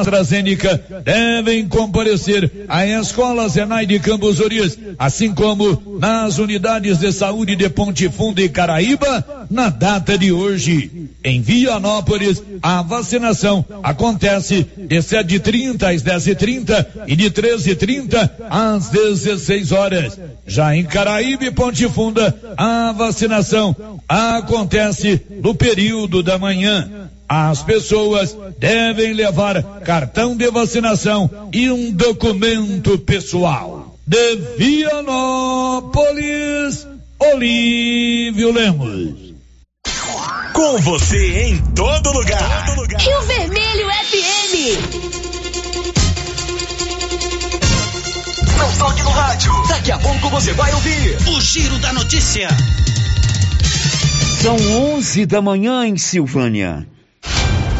AstraZeneca devem comparecer à Escola Zenai de Campos Orias, assim como nas unidades de saúde de Ponte Funda e Caraíba, na data de hoje. Em Vianópolis, a vacinação acontece de 7h30 às 10h30 e de 13h30 às 16 horas. Já em Caraíba e Ponte Funda, a vacinação acontece no período da manhã. As pessoas devem levar cartão de vacinação e um documento pessoal. De Vianópolis, Olívio Lemos. Com você em todo lugar. Todo lugar. Rio Vermelho FM. Não toque no rádio. Daqui a pouco você vai ouvir o Giro da Notícia. São 11 da manhã em Silvânia.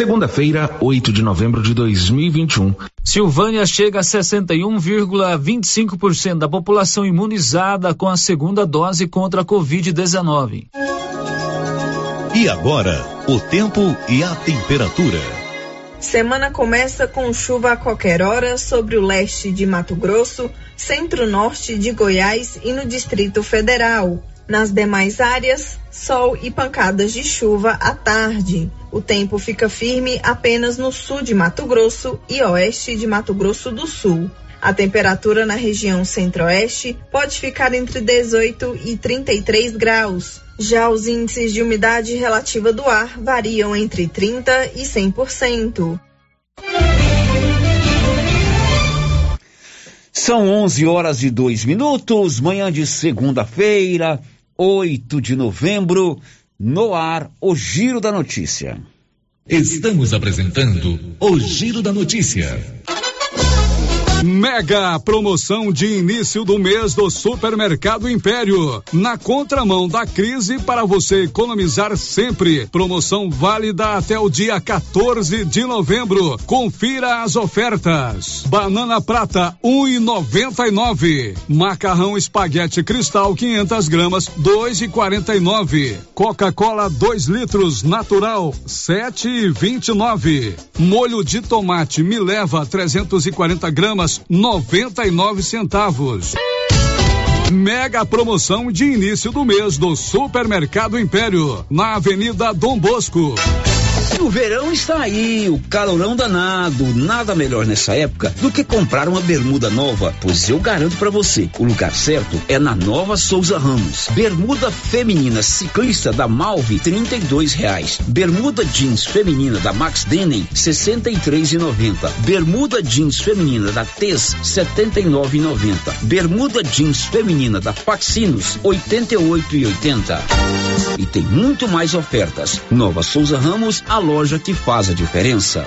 Segunda-feira, 8 de novembro de 2021. Silvânia chega a 61,25% da população imunizada com a segunda dose contra a Covid-19. E agora, o tempo e a temperatura. Semana começa com chuva a qualquer hora sobre o leste de Mato Grosso, centro-norte de Goiás e no Distrito Federal. Nas demais áreas, sol e pancadas de chuva à tarde. O tempo fica firme apenas no sul de Mato Grosso e oeste de Mato Grosso do Sul. A temperatura na região centro-oeste pode ficar entre 18 e 33 graus. Já os índices de umidade relativa do ar variam entre 30 e 100%. São 11 horas e dois minutos, manhã de segunda-feira, 8 de novembro, no ar, o Giro da Notícia. Estamos apresentando o Giro da Notícia. Mega promoção de início do mês do Supermercado Império. Na contramão da crise para você economizar sempre. Promoção válida até o dia 14 de novembro. Confira as ofertas. Banana prata 1,99. Macarrão espaguete cristal 500 gramas 2,49. Coca-Cola 2 litros natural 7,29. Molho de tomate me leva 340 gramas 99 centavos. Mega promoção de início do mês do Supermercado Império, na Avenida Dom Bosco. O verão está aí, o calorão danado. Nada melhor nessa época do que comprar uma bermuda nova, pois eu garanto para você, o lugar certo é na Nova Souza Ramos. Bermuda feminina ciclista da Malve, trinta e reais. Bermuda jeans feminina da Max Denim, sessenta e. Bermuda jeans feminina da Tez, setenta e. Bermuda jeans feminina da e oitenta. E tem muito mais ofertas. Nova Souza Ramos, a loja que faz a diferença.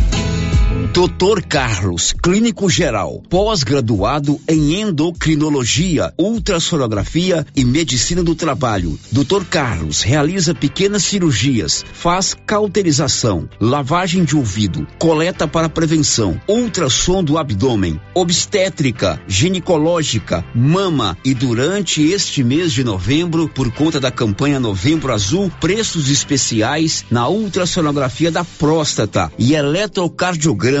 Dr. Carlos, clínico geral, pós-graduado em endocrinologia, ultrassonografia e medicina do trabalho. Dr. Carlos realiza pequenas cirurgias, faz cauterização, lavagem de ouvido, coleta para prevenção, ultrassom do abdômen, obstétrica, ginecológica, mama e durante este mês de novembro, por conta da campanha Novembro Azul, preços especiais na ultrassonografia da próstata e eletrocardiograma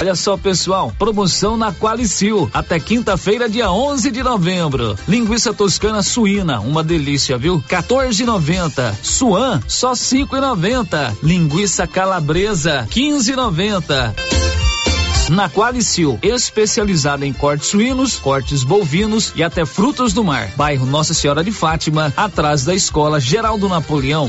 Olha só, pessoal, promoção na Qualicil até quinta-feira, dia 11 de novembro. Linguiça toscana suína, uma delícia, viu? 14,90. Suan, só 5,90. Linguiça calabresa, 15,90. Na Qualicil, especializada em cortes suínos, cortes bovinos e até frutos do mar. Bairro Nossa Senhora de Fátima, atrás da Escola Geraldo Napoleão.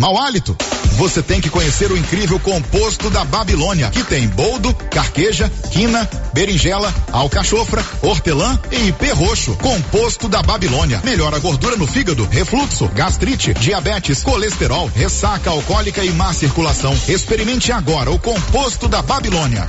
Mau hálito? Você tem que conhecer o incrível composto da Babilônia, que tem boldo, carqueja, quina, berinjela, alcachofra, hortelã e ipê roxo. Composto da Babilônia. Melhora a gordura no fígado, refluxo, gastrite, diabetes, colesterol, ressaca alcoólica e má circulação. Experimente agora o composto da Babilônia.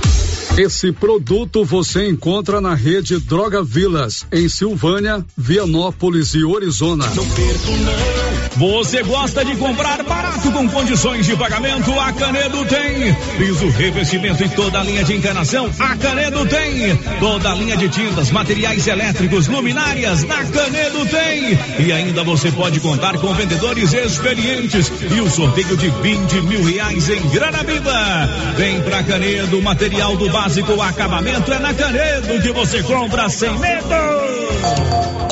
Esse produto você encontra na rede Droga Vilas, em Silvânia, Vianópolis e Orizona. Não perco, não. Você gosta de comprar barato com condições de pagamento? A Canedo tem. Piso, revestimento e toda a linha de encanação? A Canedo tem. Toda a linha de tintas, materiais elétricos, luminárias? Na Canedo tem. E ainda você pode contar com vendedores experientes e o sorteio de 20 mil reais em grana viva. Vem pra Canedo, material do básico, acabamento é na Canedo que você compra sem medo.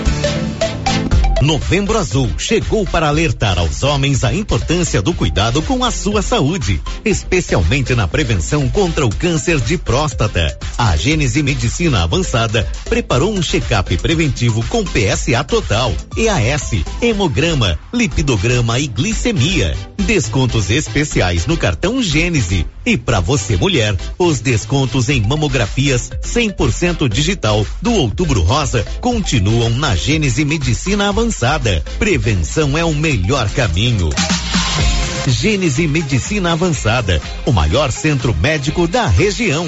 Novembro Azul chegou para alertar aos homens a importância do cuidado com a sua saúde, especialmente na prevenção contra o câncer de próstata. A Gênese Medicina Avançada preparou um check-up preventivo com PSA total, EAS, hemograma, lipidograma e glicemia. Descontos especiais no cartão Gênese. E para você mulher, os descontos em mamografias 100% digital do Outubro Rosa continuam na Gênese Medicina Avançada. Prevenção é o melhor caminho. Gênese Medicina Avançada, o maior centro médico da região.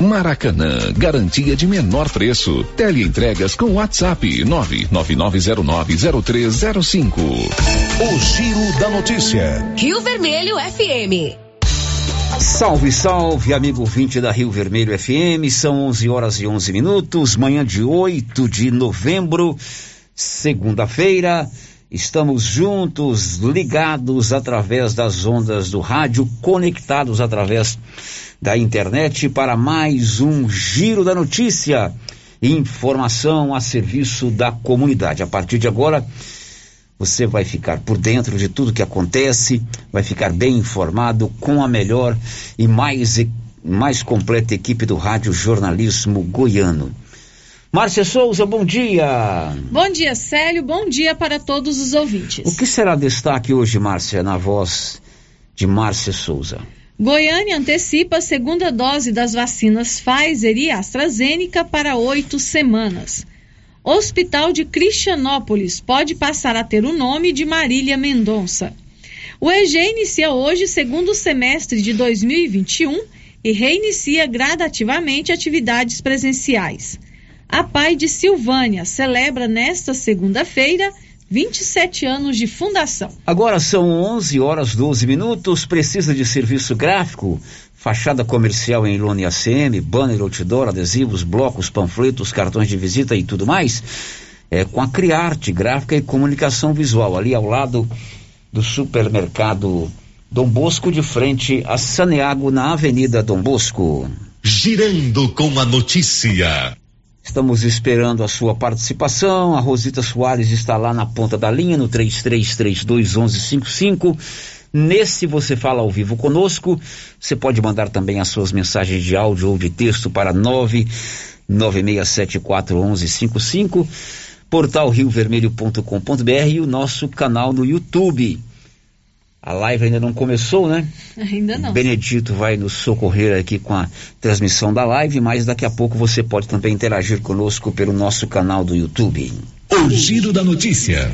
Maracanã, garantia de menor preço. Teleentregas com WhatsApp 999090305. O Giro da Notícia. Rio Vermelho FM. Salve, salve, amigo 20 da Rio Vermelho FM. São 11 horas e 11 minutos, manhã de 8 de novembro, segunda-feira. Estamos juntos, ligados através das ondas do rádio, conectados através da internet para mais um Giro da Notícia. Informação a serviço da comunidade. A partir de agora, você vai ficar por dentro de tudo que acontece, vai ficar bem informado com a melhor e mais, mais completa equipe do Rádio Jornalismo Goiano. Márcia Souza, bom dia. Bom dia, Célio. Bom dia para todos os ouvintes. O que será destaque hoje, Márcia, na voz de Márcia Souza? Goiânia antecipa a segunda dose das vacinas Pfizer e AstraZeneca para oito semanas. Hospital de Cristianópolis pode passar a ter o nome de Marília Mendonça. O EG inicia hoje segundo semestre de 2021 e reinicia gradativamente atividades presenciais. A Pai de Silvânia celebra nesta segunda-feira 27 anos de fundação. Agora são 11 horas 12 minutos. Precisa de serviço gráfico? Fachada comercial em lona e ACM, banner, outdoor, adesivos, blocos, panfletos, cartões de visita e tudo mais? É com a Criarte Gráfica e Comunicação Visual, ali ao lado do supermercado Dom Bosco, de frente a Saneago, na Avenida Dom Bosco. Girando com a notícia. Estamos esperando a sua participação. A Rosita Soares está lá na ponta da linha, no 33321155. Nesse você fala ao vivo conosco. Você pode mandar também as suas mensagens de áudio ou de texto para 996741155, portal riovermelho.com.br e o nosso canal no YouTube. A live ainda não começou, né? Ainda não. Benedito vai nos socorrer aqui com a transmissão da live, mas daqui a pouco você pode também interagir conosco pelo nosso canal do YouTube. O Giro da Notícia.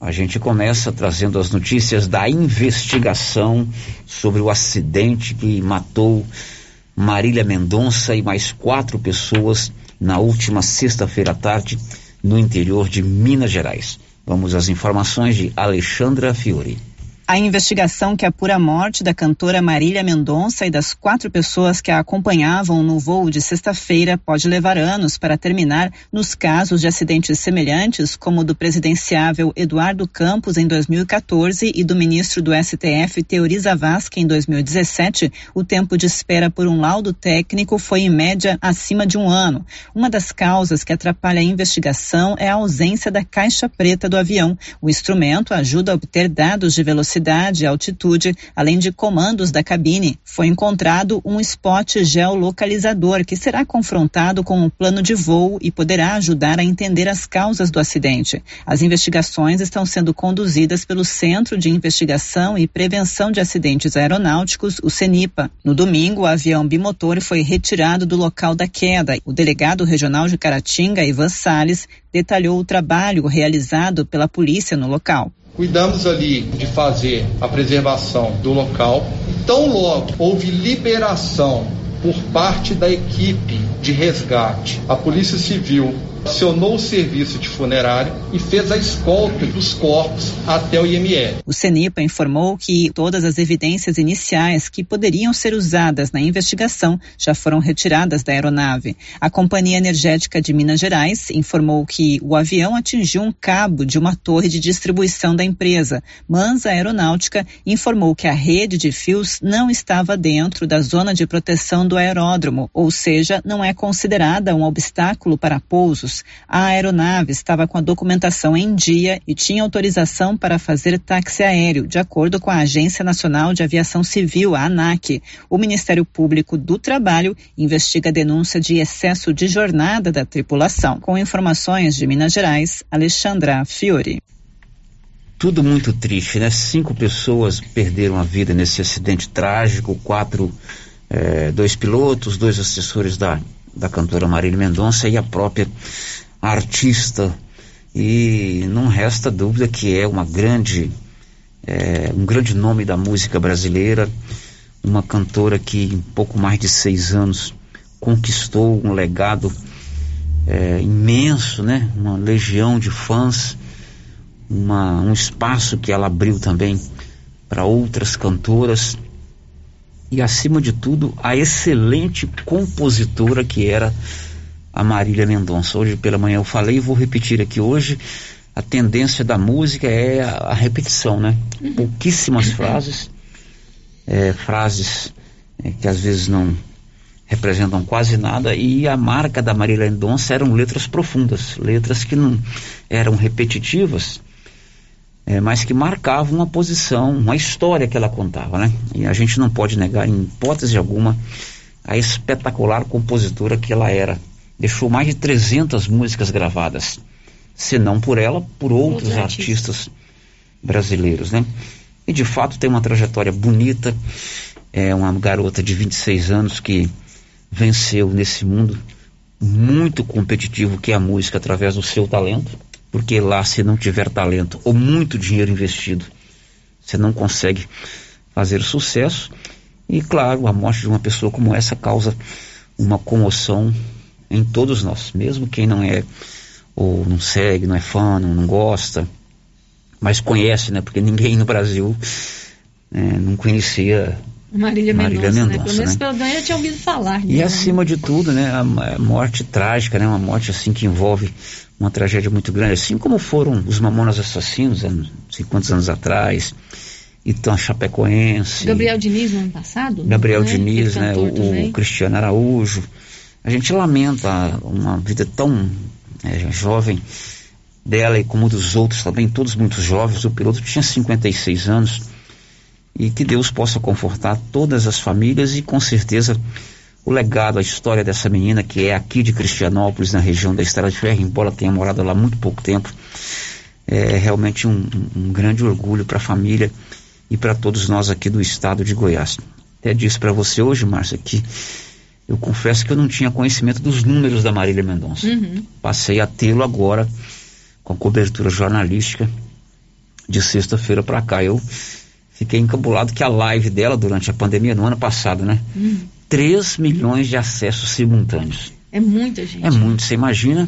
A gente começa trazendo as notícias da investigação sobre o acidente que matou Marília Mendonça e mais quatro pessoas na última sexta-feira à tarde no interior de Minas Gerais. Vamos às informações de Alexandra Fiore. A investigação que apura a morte da cantora Marília Mendonça e das quatro pessoas que a acompanhavam no voo de sexta-feira pode levar anos para terminar nos casos de acidentes semelhantes, como o do presidenciável Eduardo Campos em 2014 e do ministro do STF Teori Zavascki em 2017. O tempo de espera por um laudo técnico foi em média acima de um ano. Uma das causas que atrapalha a investigação é a ausência da caixa preta do avião. O instrumento ajuda a obter dados de velocidade velocidade e altitude, além de comandos da cabine. Foi encontrado um spot geolocalizador que será confrontado com o plano de voo e poderá ajudar a entender as causas do acidente. As investigações estão sendo conduzidas pelo Centro de Investigação e Prevenção de Acidentes Aeronáuticos, o CENIPA. No domingo, o avião bimotor foi retirado do local da queda. O delegado regional de Caratinga, Ivan Salles, detalhou o trabalho realizado pela polícia no local. Cuidamos ali de fazer a preservação do local. Tão logo houve liberação por parte da equipe de resgate, a Polícia Civil acionou o serviço de funerário e fez a escolta dos corpos até o IML. O CENIPA informou que todas as evidências iniciais que poderiam ser usadas na investigação já foram retiradas da aeronave. A Companhia Energética de Minas Gerais informou que o avião atingiu um cabo de uma torre de distribuição da empresa, mas a aeronáutica informou que a rede de fios não estava dentro da zona de proteção do aeródromo, ou seja, não é considerada um obstáculo para pousos a aeronave estava com a documentação em dia e tinha autorização para fazer táxi aéreo, de acordo com a Agência Nacional de Aviação Civil, a ANAC. O Ministério Público do Trabalho investiga a denúncia de excesso de jornada da tripulação. Com informações de Minas Gerais, Alexandra Fiore. Tudo muito triste, né? Cinco pessoas perderam a vida nesse acidente trágico, quatro, eh, dois pilotos, dois assessores da da cantora Marília Mendonça e a própria artista. E não resta dúvida que é uma grande, é, um grande nome da música brasileira, uma cantora que em pouco mais de seis anos conquistou um legado é, imenso, né? Uma legião de fãs, uma, um espaço que ela abriu também para outras cantoras e, acima de tudo, a excelente compositora que era a Marília Mendonça. Hoje pela manhã eu falei e vou repetir aqui hoje. A tendência da música é a, a repetição, né? Uhum. Pouquíssimas frases, é, frases é, que às vezes não representam quase nada e a marca da Marília Mendonça eram letras profundas, letras que não eram repetitivas, é, mas que marcavam uma posição, uma história que ela contava, né? E a gente não pode negar em hipótese alguma a espetacular compositora que ela era. Deixou mais de 300 músicas gravadas, se não por ela, por outros artistas brasileiros, né? E de fato tem uma trajetória bonita, é uma garota de 26 anos que venceu nesse mundo muito competitivo que é a música através do seu talento porque lá se não tiver talento ou muito dinheiro investido, você não consegue fazer sucesso. E claro, a morte de uma pessoa como essa causa uma comoção em todos nós, mesmo quem não é ou não segue, não é fã, não, não gosta, mas conhece, né? Porque ninguém no Brasil né, não conhecia Marília, Marília Mendonça, Mendonça, né? Pelo menos né? pelo tinha ouvido falar. E acima de tudo, né? A, a, morte trágica, né? Uma morte assim que envolve uma tragédia muito grande, assim como foram os Mamonas Assassinos, há não sei quantos anos atrás, Então Chapecoense. Gabriel Diniz no ano passado? Gabriel né? Diniz, né? O, o, Cristiano Araújo. A gente lamenta uma vida tão é, jovem dela e como dos outros também, todos muito jovens. O piloto tinha 56 anos. E que Deus possa confortar todas as famílias e com certeza o legado, a história dessa menina que é aqui de Cristianópolis, na região da Estrada de Ferro, embora tenha morado lá muito pouco tempo, é realmente um, um grande orgulho para a família e para todos nós aqui do estado de Goiás. Até disse para você hoje, Márcia, que eu confesso que eu não tinha conhecimento dos números da Marília Mendonça. Uhum. Passei a tê-lo agora com a cobertura jornalística de sexta-feira para cá. Eu fiquei encabulado que a live dela durante a pandemia no ano passado, né? Uhum. 3 milhões de acessos simultâneos. É muita gente. É muito. Você imagina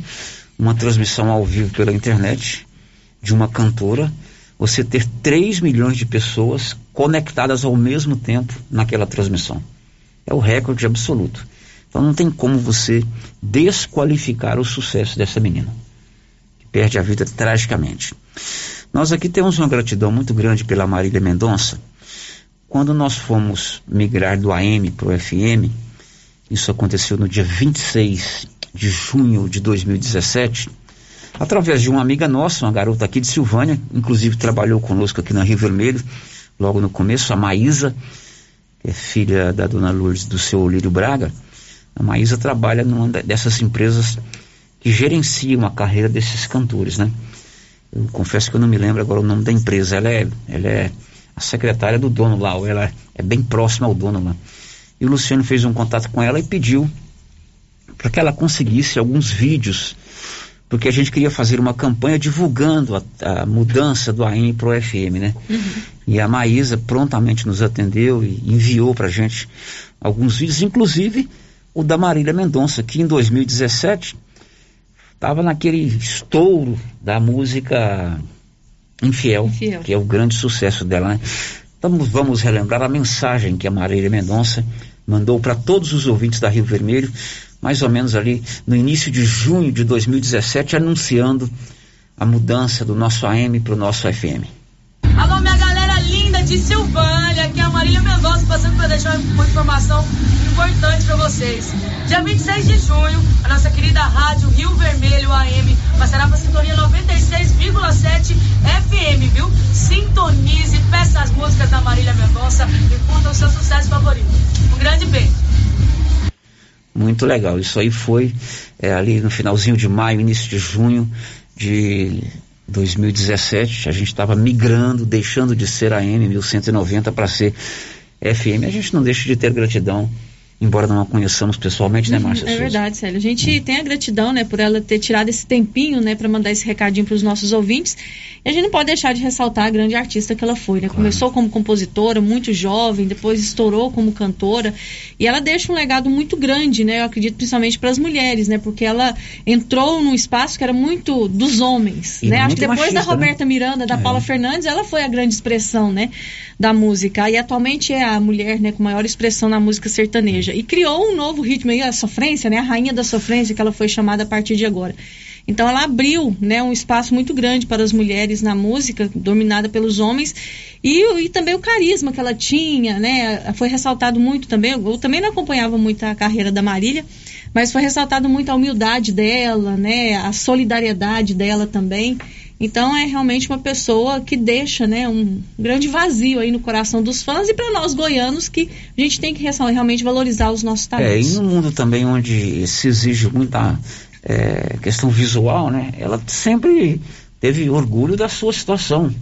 uma transmissão ao vivo pela internet de uma cantora, você ter 3 milhões de pessoas conectadas ao mesmo tempo naquela transmissão. É o recorde absoluto. Então não tem como você desqualificar o sucesso dessa menina, que perde a vida tragicamente. Nós aqui temos uma gratidão muito grande pela Marília Mendonça, quando nós fomos migrar do AM para o FM, isso aconteceu no dia 26 de junho de 2017, através de uma amiga nossa, uma garota aqui de Silvânia, inclusive trabalhou conosco aqui na Rio Vermelho, logo no começo, a Maísa, que é filha da dona Lourdes do seu Olírio Braga. A Maísa trabalha numa dessas empresas que gerenciam a carreira desses cantores, né? Eu confesso que eu não me lembro agora o nome da empresa. Ela é, ela é a secretária do dono lá, ou ela é bem próxima ao dono lá. E o Luciano fez um contato com ela e pediu para que ela conseguisse alguns vídeos, porque a gente queria fazer uma campanha divulgando a, a mudança do AM para o FM, né? Uhum. E a Maísa prontamente nos atendeu e enviou para a gente alguns vídeos, inclusive o da Marília Mendonça, que em 2017 estava naquele estouro da música Infiel, Infiel, que é o grande sucesso dela, né? Então vamos relembrar a mensagem que a Marília Mendonça mandou para todos os ouvintes da Rio Vermelho, mais ou menos ali no início de junho de 2017, anunciando a mudança do nosso AM para o nosso FM. Alô, minha galera linda de Silvânia, aqui é a Marília Mendonça passando para deixar uma informação importante para vocês. Dia 26 de junho, a nossa querida rádio Rio Vermelho AM passará para sintonia 96,7 FM, viu? Sintonize, peça as músicas da Marília Mendonça e curta o seu sucesso favorito. Um grande beijo. Muito legal. Isso aí foi é, ali no finalzinho de maio, início de junho de 2017. A gente estava migrando, deixando de ser AM 1190 para ser FM. A gente não deixa de ter gratidão embora não a conheçamos pessoalmente, né, Márcia? É verdade, Célio. A gente hum. tem a gratidão, né, por ela ter tirado esse tempinho, né, para mandar esse recadinho para os nossos ouvintes. E a gente não pode deixar de ressaltar a grande artista que ela foi, né? Claro. Começou como compositora, muito jovem, depois estourou como cantora, e ela deixa um legado muito grande, né? Eu acredito principalmente para as mulheres, né? Porque ela entrou num espaço que era muito dos homens, e né? Acho que depois machista, da né? Roberta né? Miranda, da é. Paula Fernandes, ela foi a grande expressão, né, da música. E atualmente é a mulher, né, com maior expressão na música sertaneja e criou um novo ritmo aí, a sofrência, né? A rainha da sofrência, que ela foi chamada a partir de agora. Então ela abriu né, um espaço muito grande para as mulheres na música, dominada pelos homens, e, e também o carisma que ela tinha, né? Foi ressaltado muito também. Eu também não acompanhava muito a carreira da Marília, mas foi ressaltado muito a humildade dela, né? A solidariedade dela também. Então é realmente uma pessoa que deixa né, um grande vazio aí no coração dos fãs e para nós goianos que a gente tem que realmente valorizar os nossos talentos. É, e no mundo também onde se exige muita é, questão visual, né? Ela sempre teve orgulho da sua situação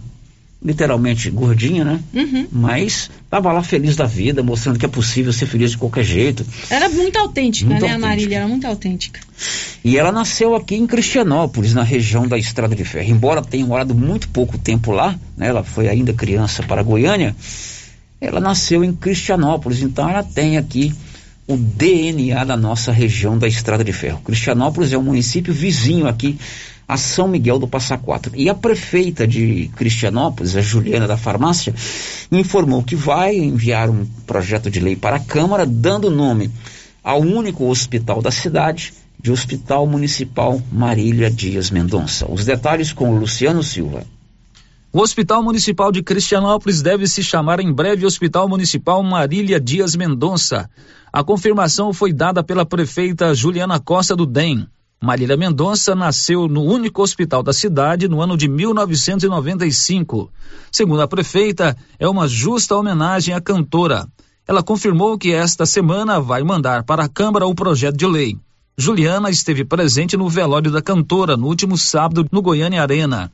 literalmente gordinha, né? Uhum. Mas estava lá feliz da vida, mostrando que é possível ser feliz de qualquer jeito. Era muito autêntica, muito né, autêntica. a Marília? Era muito autêntica. E ela nasceu aqui em Cristianópolis, na região da Estrada de Ferro. Embora tenha morado muito pouco tempo lá, né? Ela foi ainda criança para Goiânia. Ela nasceu em Cristianópolis, então ela tem aqui o DNA da nossa região da Estrada de Ferro. Cristianópolis é um município vizinho aqui a São Miguel do Passa Quatro. E a prefeita de Cristianópolis, a Juliana da Farmácia, informou que vai enviar um projeto de lei para a Câmara, dando nome ao único hospital da cidade, de Hospital Municipal Marília Dias Mendonça. Os detalhes com Luciano Silva. O Hospital Municipal de Cristianópolis deve se chamar em breve Hospital Municipal Marília Dias Mendonça. A confirmação foi dada pela prefeita Juliana Costa do DEM. Marília Mendonça nasceu no único hospital da cidade no ano de 1995. Segundo a prefeita, é uma justa homenagem à cantora. Ela confirmou que esta semana vai mandar para a Câmara o projeto de lei. Juliana esteve presente no velório da cantora no último sábado no Goiânia Arena.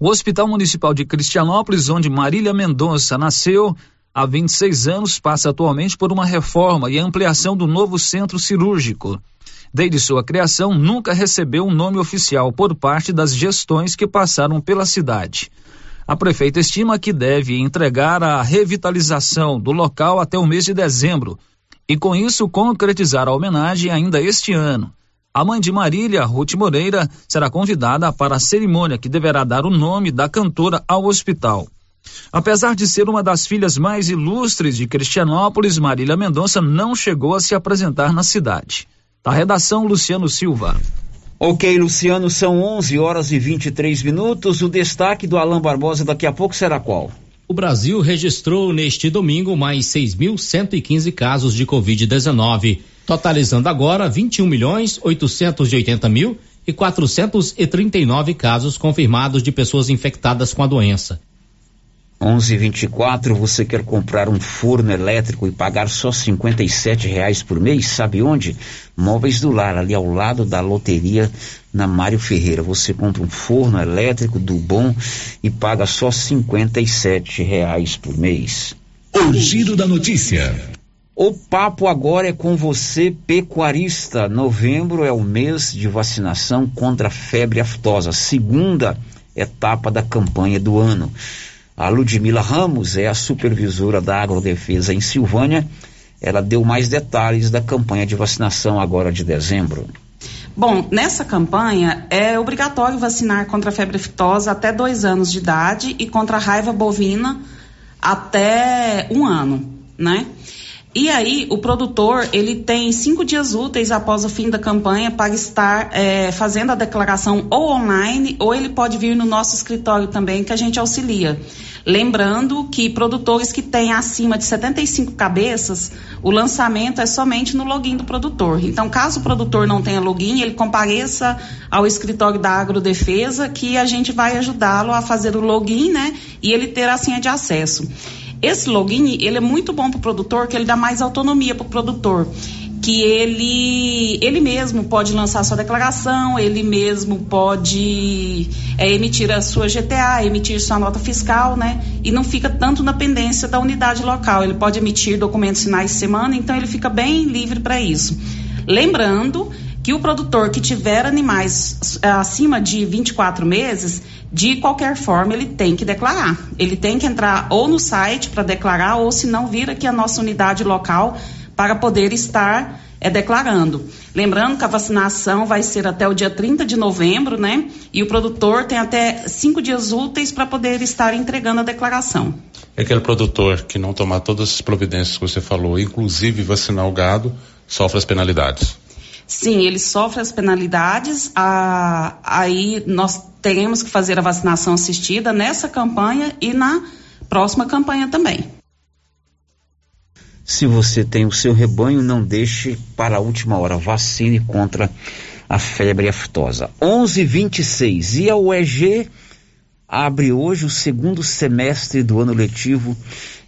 O Hospital Municipal de Cristianópolis, onde Marília Mendonça nasceu, há 26 anos, passa atualmente por uma reforma e ampliação do novo centro cirúrgico. Desde sua criação, nunca recebeu um nome oficial por parte das gestões que passaram pela cidade. A prefeita estima que deve entregar a revitalização do local até o mês de dezembro e, com isso, concretizar a homenagem ainda este ano. A mãe de Marília, Ruth Moreira, será convidada para a cerimônia que deverá dar o nome da cantora ao hospital. Apesar de ser uma das filhas mais ilustres de Cristianópolis, Marília Mendonça não chegou a se apresentar na cidade. Da redação, Luciano Silva. Ok, Luciano, são 11 horas e 23 minutos. O destaque do Alain Barbosa daqui a pouco será qual? O Brasil registrou neste domingo mais 6.115 casos de Covid-19, totalizando agora 21 milhões 880 mil e 439 casos confirmados de pessoas infectadas com a doença. 1124, você quer comprar um forno elétrico e pagar só 57 reais por mês? Sabe onde? Móveis do Lar, ali ao lado da loteria na Mário Ferreira. Você compra um forno elétrico do bom e paga só 57 reais por mês. O giro da notícia. O papo agora é com você, pecuarista. Novembro é o mês de vacinação contra a febre aftosa, segunda etapa da campanha do ano. A Ludmila Ramos é a supervisora da Agrodefesa em Silvânia. Ela deu mais detalhes da campanha de vacinação agora de dezembro. Bom, nessa campanha é obrigatório vacinar contra a febre aftosa até dois anos de idade e contra a raiva bovina até um ano, né? E aí, o produtor, ele tem cinco dias úteis após o fim da campanha para estar é, fazendo a declaração ou online, ou ele pode vir no nosso escritório também, que a gente auxilia. Lembrando que produtores que têm acima de 75 cabeças, o lançamento é somente no login do produtor. Então, caso o produtor não tenha login, ele compareça ao escritório da Agrodefesa, que a gente vai ajudá-lo a fazer o login, né? E ele ter a senha de acesso. Esse login, ele é muito bom para o produtor, que ele dá mais autonomia para o produtor que ele ele mesmo pode lançar sua declaração, ele mesmo pode é, emitir a sua GTA, emitir sua nota fiscal, né? E não fica tanto na pendência da unidade local. Ele pode emitir documentos finais de semana, então ele fica bem livre para isso. Lembrando que o produtor que tiver animais acima de 24 meses, de qualquer forma, ele tem que declarar. Ele tem que entrar ou no site para declarar, ou se não, vir aqui a nossa unidade local para poder estar é, declarando. Lembrando que a vacinação vai ser até o dia 30 de novembro, né? E o produtor tem até cinco dias úteis para poder estar entregando a declaração. É aquele produtor que não tomar todas as providências que você falou, inclusive vacinar o gado, sofre as penalidades. Sim, ele sofre as penalidades. Ah, aí nós teremos que fazer a vacinação assistida nessa campanha e na próxima campanha também. Se você tem o seu rebanho, não deixe para a última hora. Vacine contra a febre aftosa. 11:26 e a UEG abre hoje o segundo semestre do ano letivo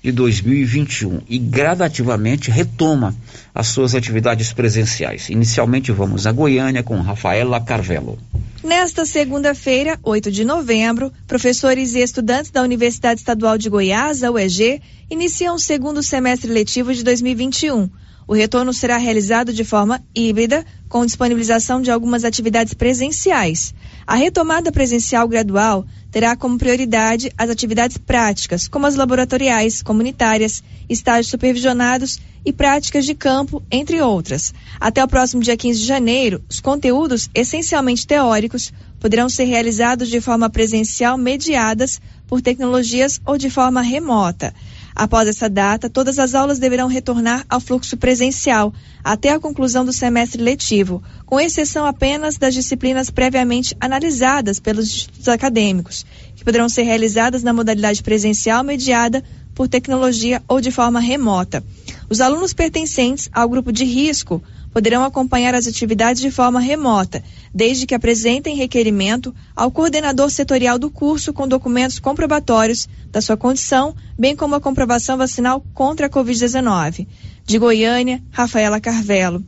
de 2021 e gradativamente retoma as suas atividades presenciais. Inicialmente vamos a Goiânia com Rafaela Carvelo. Nesta segunda-feira, 8 de novembro, professores e estudantes da Universidade Estadual de Goiás, a UEG, iniciam o segundo semestre letivo de 2021. O retorno será realizado de forma híbrida, com disponibilização de algumas atividades presenciais. A retomada presencial gradual terá como prioridade as atividades práticas, como as laboratoriais, comunitárias, estágios supervisionados e práticas de campo, entre outras. Até o próximo dia 15 de janeiro, os conteúdos essencialmente teóricos poderão ser realizados de forma presencial mediadas por tecnologias ou de forma remota. Após essa data, todas as aulas deverão retornar ao fluxo presencial até a conclusão do semestre letivo, com exceção apenas das disciplinas previamente analisadas pelos institutos acadêmicos, que poderão ser realizadas na modalidade presencial mediada por tecnologia ou de forma remota. Os alunos pertencentes ao grupo de risco poderão acompanhar as atividades de forma remota, desde que apresentem requerimento ao coordenador setorial do curso com documentos comprobatórios da sua condição, bem como a comprovação vacinal contra a Covid-19. De Goiânia, Rafaela Carvelo.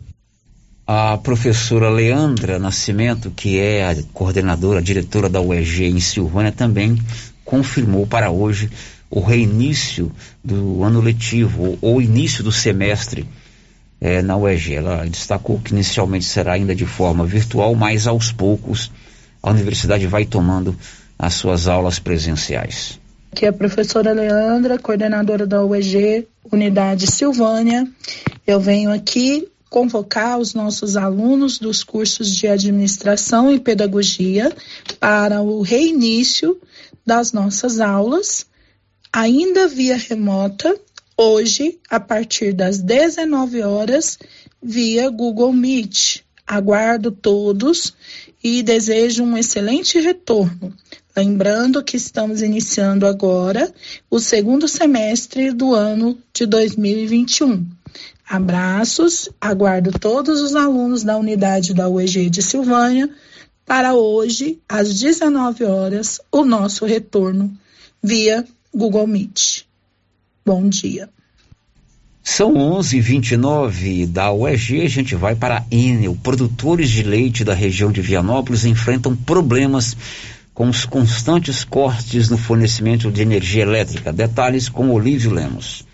A professora Leandra Nascimento, que é a coordenadora, a diretora da UEG em Silvânia, também confirmou para hoje o reinício do ano letivo, ou início do semestre é, na UEG. Ela destacou que inicialmente será ainda de forma virtual, mas aos poucos a universidade vai tomando as suas aulas presenciais. Aqui é a professora Leandra, coordenadora da UEG, Unidade Silvânia. Eu venho aqui convocar os nossos alunos dos cursos de administração e pedagogia para o reinício das nossas aulas, ainda via remota, hoje, a partir das 19 horas, via Google Meet. Aguardo todos e desejo um excelente retorno. Lembrando que estamos iniciando agora o segundo semestre do ano de 2021. Abraços, aguardo todos os alunos da unidade da UEG de Silvânia para hoje, às 19 horas, o nosso retorno via Google Meet. Bom dia. São 11:29 da UEG. A gente vai para a Enel. Produtores de leite da região de Vianópolis enfrentam problemas com os constantes cortes no fornecimento de energia elétrica. Detalhes com Olívio Lemos.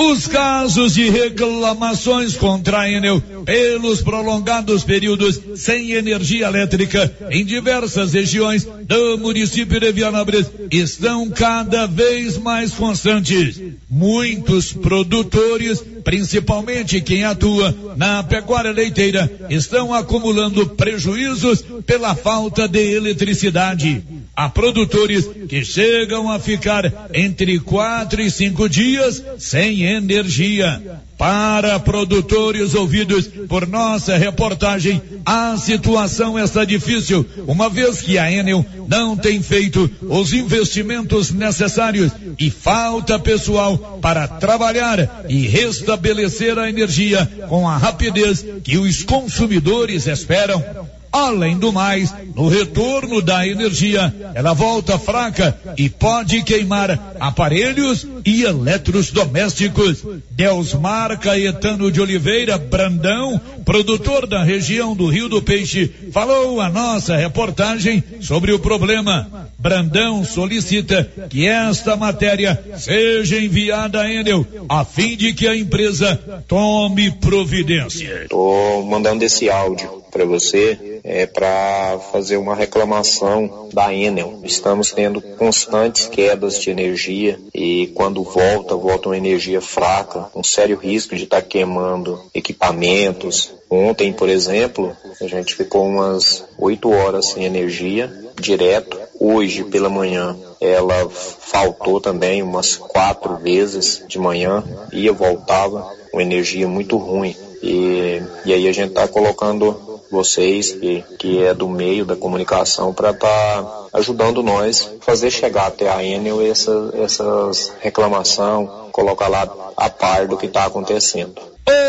Os casos de reclamações contra a Enel pelos prolongados períodos sem energia elétrica em diversas regiões do município de Vianópolis estão cada vez mais constantes. Muitos produtores, principalmente quem atua na pecuária leiteira, estão acumulando prejuízos pela falta de eletricidade. Há produtores que chegam a ficar entre quatro e cinco dias sem energia. Para produtores ouvidos por nossa reportagem, a situação está difícil, uma vez que a Enel não tem feito os investimentos necessários e falta pessoal para trabalhar e restabelecer a energia com a rapidez que os consumidores esperam. Além do mais, no retorno da energia, ela volta fraca e pode queimar aparelhos e eletrodomésticos. Deusmar Caetano de Oliveira Brandão, produtor da região do Rio do Peixe, falou a nossa reportagem sobre o problema. Brandão solicita que esta matéria seja enviada à Enel, a fim de que a empresa tome providência. Estou mandando esse áudio para você é, para fazer uma reclamação da Enel. Estamos tendo constantes quedas de energia e quando volta, volta uma energia fraca, com sério risco de estar tá queimando equipamentos. Ontem, por exemplo, a gente ficou umas 8 horas sem energia direto. Hoje pela manhã ela faltou também umas quatro vezes de manhã, ia voltava, uma energia muito ruim. E, e aí a gente está colocando vocês, que, que é do meio da comunicação, para estar tá ajudando nós fazer chegar até a Enel essa, essas reclamação, colocar lá a par do que está acontecendo.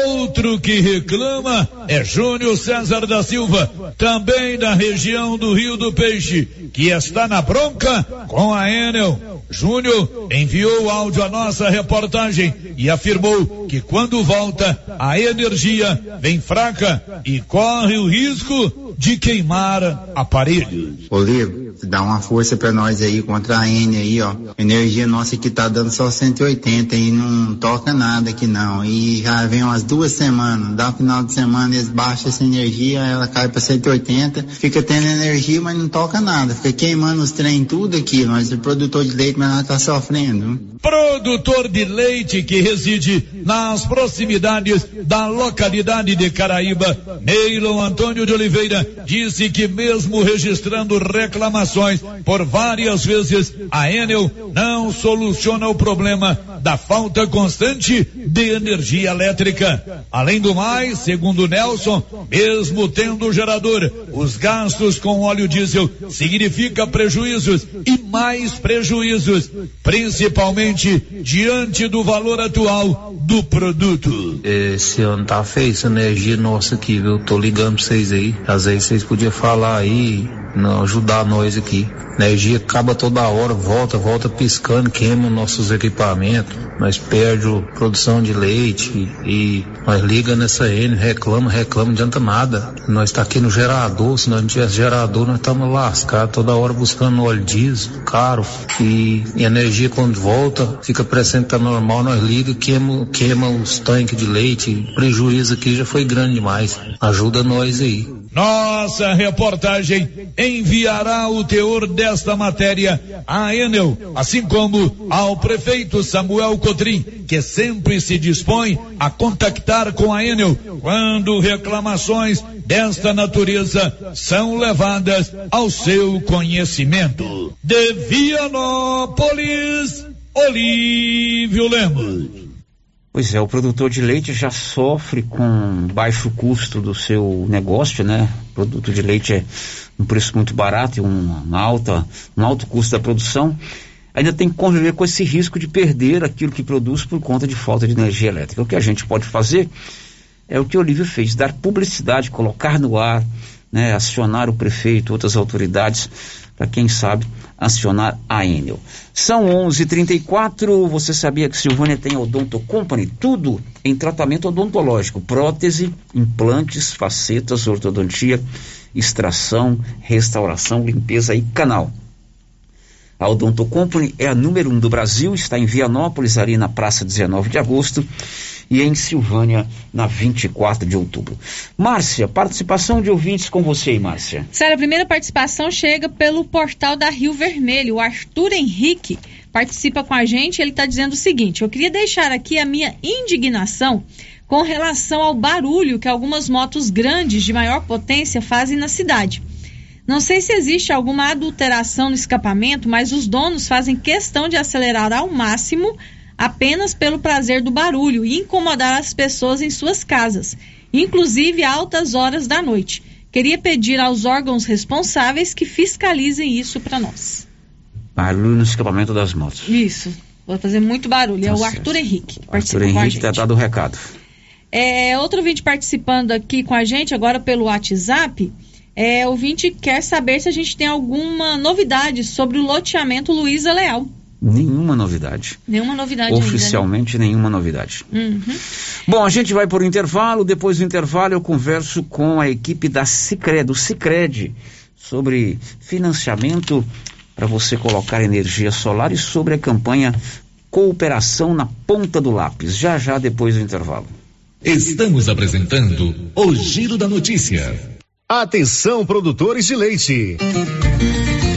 Outro que reclama é Júnior César da Silva, também da região do Rio do Peixe, que está na bronca com a Enel. Júnior enviou áudio à nossa reportagem e afirmou que quando volta a energia vem fraca e corre o risco de queimar aparelhos. Olivo, dá uma força para nós aí contra a N aí, ó. Energia nossa aqui tá dando só 180 e não toca nada aqui não. E já vem umas duas semanas, dá final de semana eles baixam essa energia, ela cai para 180, fica tendo energia, mas não toca nada, fica queimando os trem tudo aqui, nós o produtor de leite, mas nós tá sofrendo. Produtor de leite que reside nas proximidades da localidade de Caraíba, Neilon Antônio de Oliveira, disse que mesmo registrando reclamações por várias vezes, a Enel não soluciona o problema da falta constante de energia elétrica. Além do mais, segundo Nelson, mesmo tendo gerador, os gastos com óleo diesel significa prejuízos e mais prejuízos, principalmente diante do valor atual do produto. Esse ano tá feio essa energia nossa aqui, viu? Tô ligando pra vocês aí. Às vezes vocês podiam falar aí, não, ajudar nós aqui. Energia acaba toda hora, volta, volta piscando, queima nossos equipamentos. Nós perdemos produção de leite e nós liga nessa N, reclama, reclama, não adianta nada. Nós tá aqui no gerador, se nós não tivesse gerador, nós estamos lascados, toda hora buscando óleo diesel, caro. E, e energia quando volta, fica parecendo que tá normal, nós liga, queima, queima os tanques de leite. O prejuízo aqui já foi grande demais. Ajuda nós aí. Nossa reportagem enviará o teor desta matéria à Enel, assim como ao prefeito Samuel Cotrim, que sempre se dispõe a contactar com a Enel quando reclamações desta natureza são levadas ao seu conhecimento. De Vianópolis, Olívio Lemos. Pois é, o produtor de leite já sofre com baixo custo do seu negócio, né? O produto de leite é um preço muito barato e um, alta, um alto custo da produção. Ainda tem que conviver com esse risco de perder aquilo que produz por conta de falta de energia elétrica. O que a gente pode fazer é o que o Olívio fez, dar publicidade, colocar no ar, né, acionar o prefeito, outras autoridades para quem sabe acionar a Enel. São 11:34. Você sabia que Silvânia tem Odonto Company? Tudo em tratamento odontológico: prótese, implantes, facetas, ortodontia, extração, restauração, limpeza e canal. A Odonto Company é a número um do Brasil, está em Vianópolis, ali na Praça 19 de Agosto, e em Silvânia, na 24 de outubro. Márcia, participação de ouvintes com você aí, Márcia. Sério, a primeira participação chega pelo portal da Rio Vermelho. O Arthur Henrique participa com a gente. Ele está dizendo o seguinte: eu queria deixar aqui a minha indignação com relação ao barulho que algumas motos grandes de maior potência fazem na cidade. Não sei se existe alguma adulteração no escapamento, mas os donos fazem questão de acelerar ao máximo apenas pelo prazer do barulho e incomodar as pessoas em suas casas, inclusive a altas horas da noite. Queria pedir aos órgãos responsáveis que fiscalizem isso para nós. Barulho no escapamento das motos. Isso. Vou fazer muito barulho. é Tá o certo. Arthur Henrique. que Arthur Henrique está dado o recado. É, outro ouvinte participando aqui com a gente, agora pelo WhatsApp. É, o ouvinte quer saber se a gente tem alguma novidade sobre o loteamento Luísa Leal. Nenhuma novidade. Nenhuma novidade Oficialmente, nenhuma novidade. ainda. né? Uhum. Bom, a gente vai por intervalo. Depois do intervalo, eu converso com a equipe da Cicred, do Cicred, sobre financiamento para você colocar energia solar e sobre a campanha Cooperação na Ponta do Lápis. Já já depois do intervalo. Estamos apresentando o Giro da Notícia. Atenção, produtores de leite.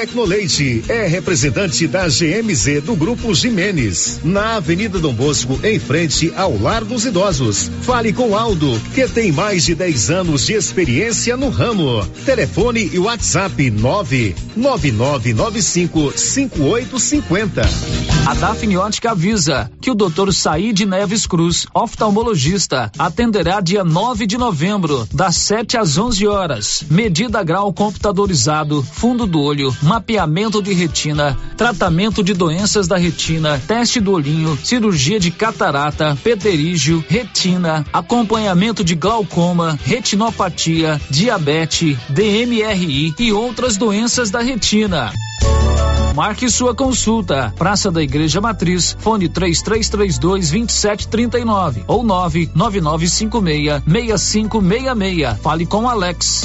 Tecnoleite é representante da GMZ do Grupo Jimenez, na Avenida Dom Bosco, em frente ao Lar dos Idosos. Fale com Aldo, que tem mais de 10 anos de experiência no ramo. Telefone e WhatsApp 999955850. A Dafniótica avisa que o Dr. Said Neves Cruz, oftalmologista, atenderá dia 9 de novembro, das 7 às 11 horas. Medida grau computadorizado, fundo do olho, mapeamento de retina, tratamento de doenças da retina, teste do olhinho, cirurgia de catarata, pterígio, retina, acompanhamento de glaucoma, retinopatia, diabetes, DMRI e outras doenças da retina. Marque sua consulta. Praça da Igreja Matriz, fone 3332 2739 ou 99956 6566. Fale com Alex.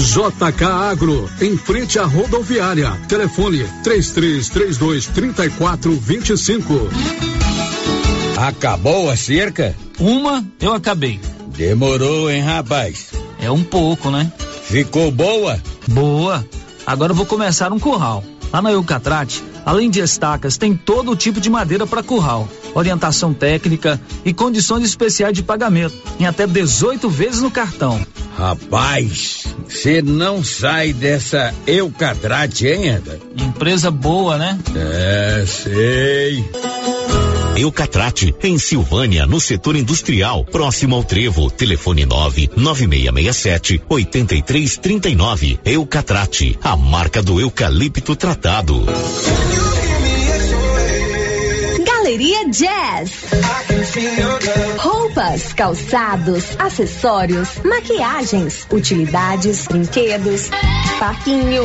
JK Agro, em frente à rodoviária. Telefone 3332 3425. Acabou a cerca? Uma eu acabei. Demorou, hein, rapaz? É um pouco, né? Ficou boa? Boa. Agora eu vou começar um curral. Lá na Eucatrate, além de estacas, tem todo tipo de madeira para curral, orientação técnica e condições especiais de pagamento, em até 18 vezes no cartão. Rapaz, você não sai dessa Eucatrate, hein, Eda? Empresa boa, né? É, sei. Eucatrate, em Silvânia, no setor industrial, próximo ao Trevo. Telefone 99667 8339. Eucatrate, a marca do eucalipto tratado. Galeria Jazz. Roupas, calçados, acessórios, maquiagens, utilidades, brinquedos, parquinho.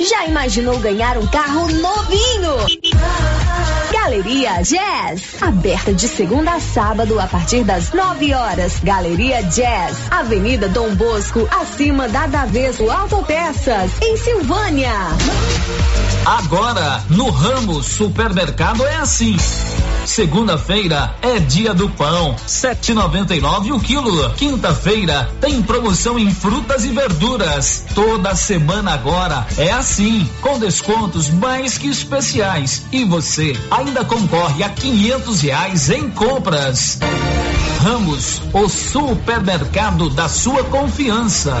Já imaginou ganhar um carro novinho? Galeria Jazz, aberta de segunda a sábado a partir das 9 horas. Galeria Jazz, Avenida Dom Bosco, acima da Daveso Autopeças, em Silvânia. Agora, no Ramos Supermercado é assim. Segunda-feira é dia do pão, 7,99 o quilo. Quinta-feira tem promoção em frutas e verduras. Toda semana agora é assim, com descontos mais que especiais. E você ainda concorre a quinhentos reais em compras. Ramos, o supermercado da sua confiança.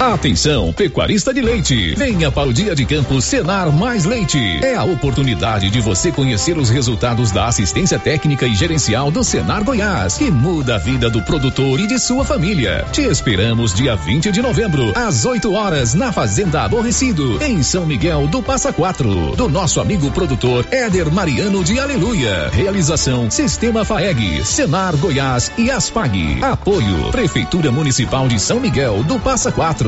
Atenção, pecuarista de leite. Venha para o Dia de Campo Senar Mais Leite. É a oportunidade de você conhecer os resultados da assistência técnica e gerencial do Senar Goiás, que muda a vida do produtor e de sua família. Te esperamos dia 20 de novembro, às 8 horas, na Fazenda Aborrecido, em São Miguel do Passa Quatro, do nosso amigo produtor Éder Mariano de Aleluia. Realização Sistema FAEG, Senar Goiás e Aspag. Apoio Prefeitura Municipal de São Miguel do Passa Quatro.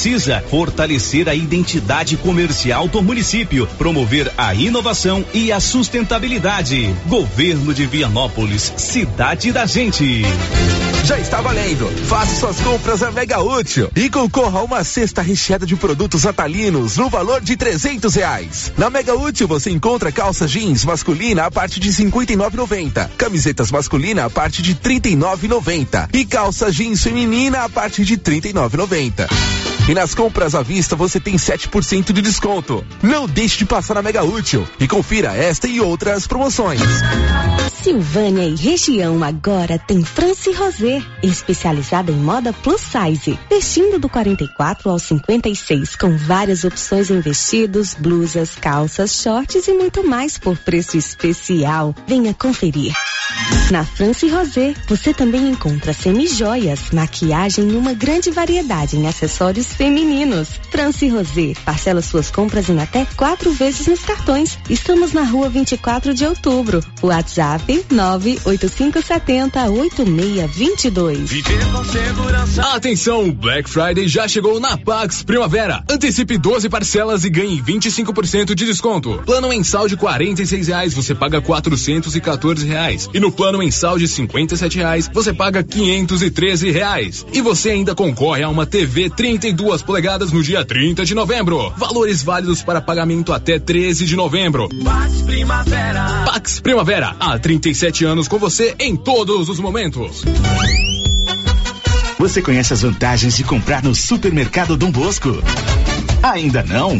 precisa fortalecer a identidade comercial do município, promover a inovação e a sustentabilidade. Governo de Vianópolis, cidade da gente. Já está valendo. Faça suas compras a Mega Útil e concorra a uma cesta recheada de produtos atalinos no valor de trezentos reais. Na Mega Útil você encontra calça jeans masculina a partir de cinquenta e nove noventa, camisetas masculina a partir de nove noventa e calça jeans feminina a partir de trinta e nove noventa. E nas compras à vista você tem 7% de desconto. Não deixe de passar na Mega Útil e confira esta e outras promoções. Silvânia e região agora tem France Rosé, especializada em moda plus size, vestindo do 44 ao 56, com várias opções em vestidos, blusas, calças, shorts e muito mais por preço especial. Venha conferir. Na France Rosé, você também encontra semijoias, maquiagem e uma grande variedade em acessórios femininos. France Rosé, parcela suas compras em até quatro vezes nos cartões. Estamos na rua 24 de outubro. WhatsApp 98570 8622. Atenção, Black Friday já chegou na Pax Primavera. Antecipe 12 parcelas e ganhe 25% de desconto. Plano mensal de 46 reais, você paga 414 reais. E no plano mensal de 57 reais, você paga 513 reais. E você ainda concorre a uma TV 32 polegadas no dia 30 de novembro. Valores válidos para pagamento até 13 de novembro. Pax Primavera. Pax Primavera, há 37 anos com você em todos os momentos. Você conhece as vantagens de comprar no Supermercado Dom Bosco? Ainda não?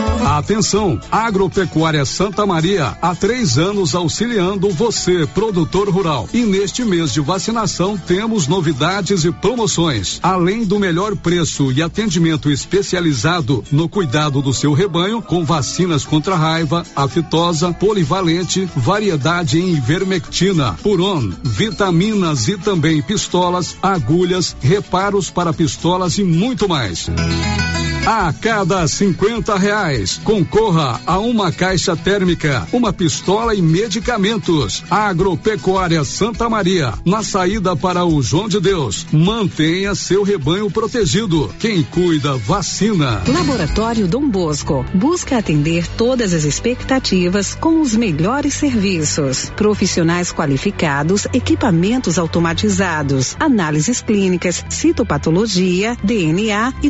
Atenção, Agropecuária Santa Maria, há três anos auxiliando você, produtor rural. E neste mês de vacinação temos novidades e promoções. Além do melhor preço e atendimento especializado no cuidado do seu rebanho, com vacinas contra raiva, aftosa, polivalente, variedade em ivermectina, puron, vitaminas e também pistolas, agulhas, reparos para pistolas e muito mais. A cada 50 reais, concorra a uma caixa térmica, uma pistola e medicamentos. Agropecuária Santa Maria, na saída para o João de Deus. Mantenha seu rebanho protegido. Quem cuida, vacina. Laboratório Dom Bosco busca atender todas as expectativas com os melhores serviços. Profissionais qualificados, equipamentos automatizados, análises clínicas, citopatologia, DNA e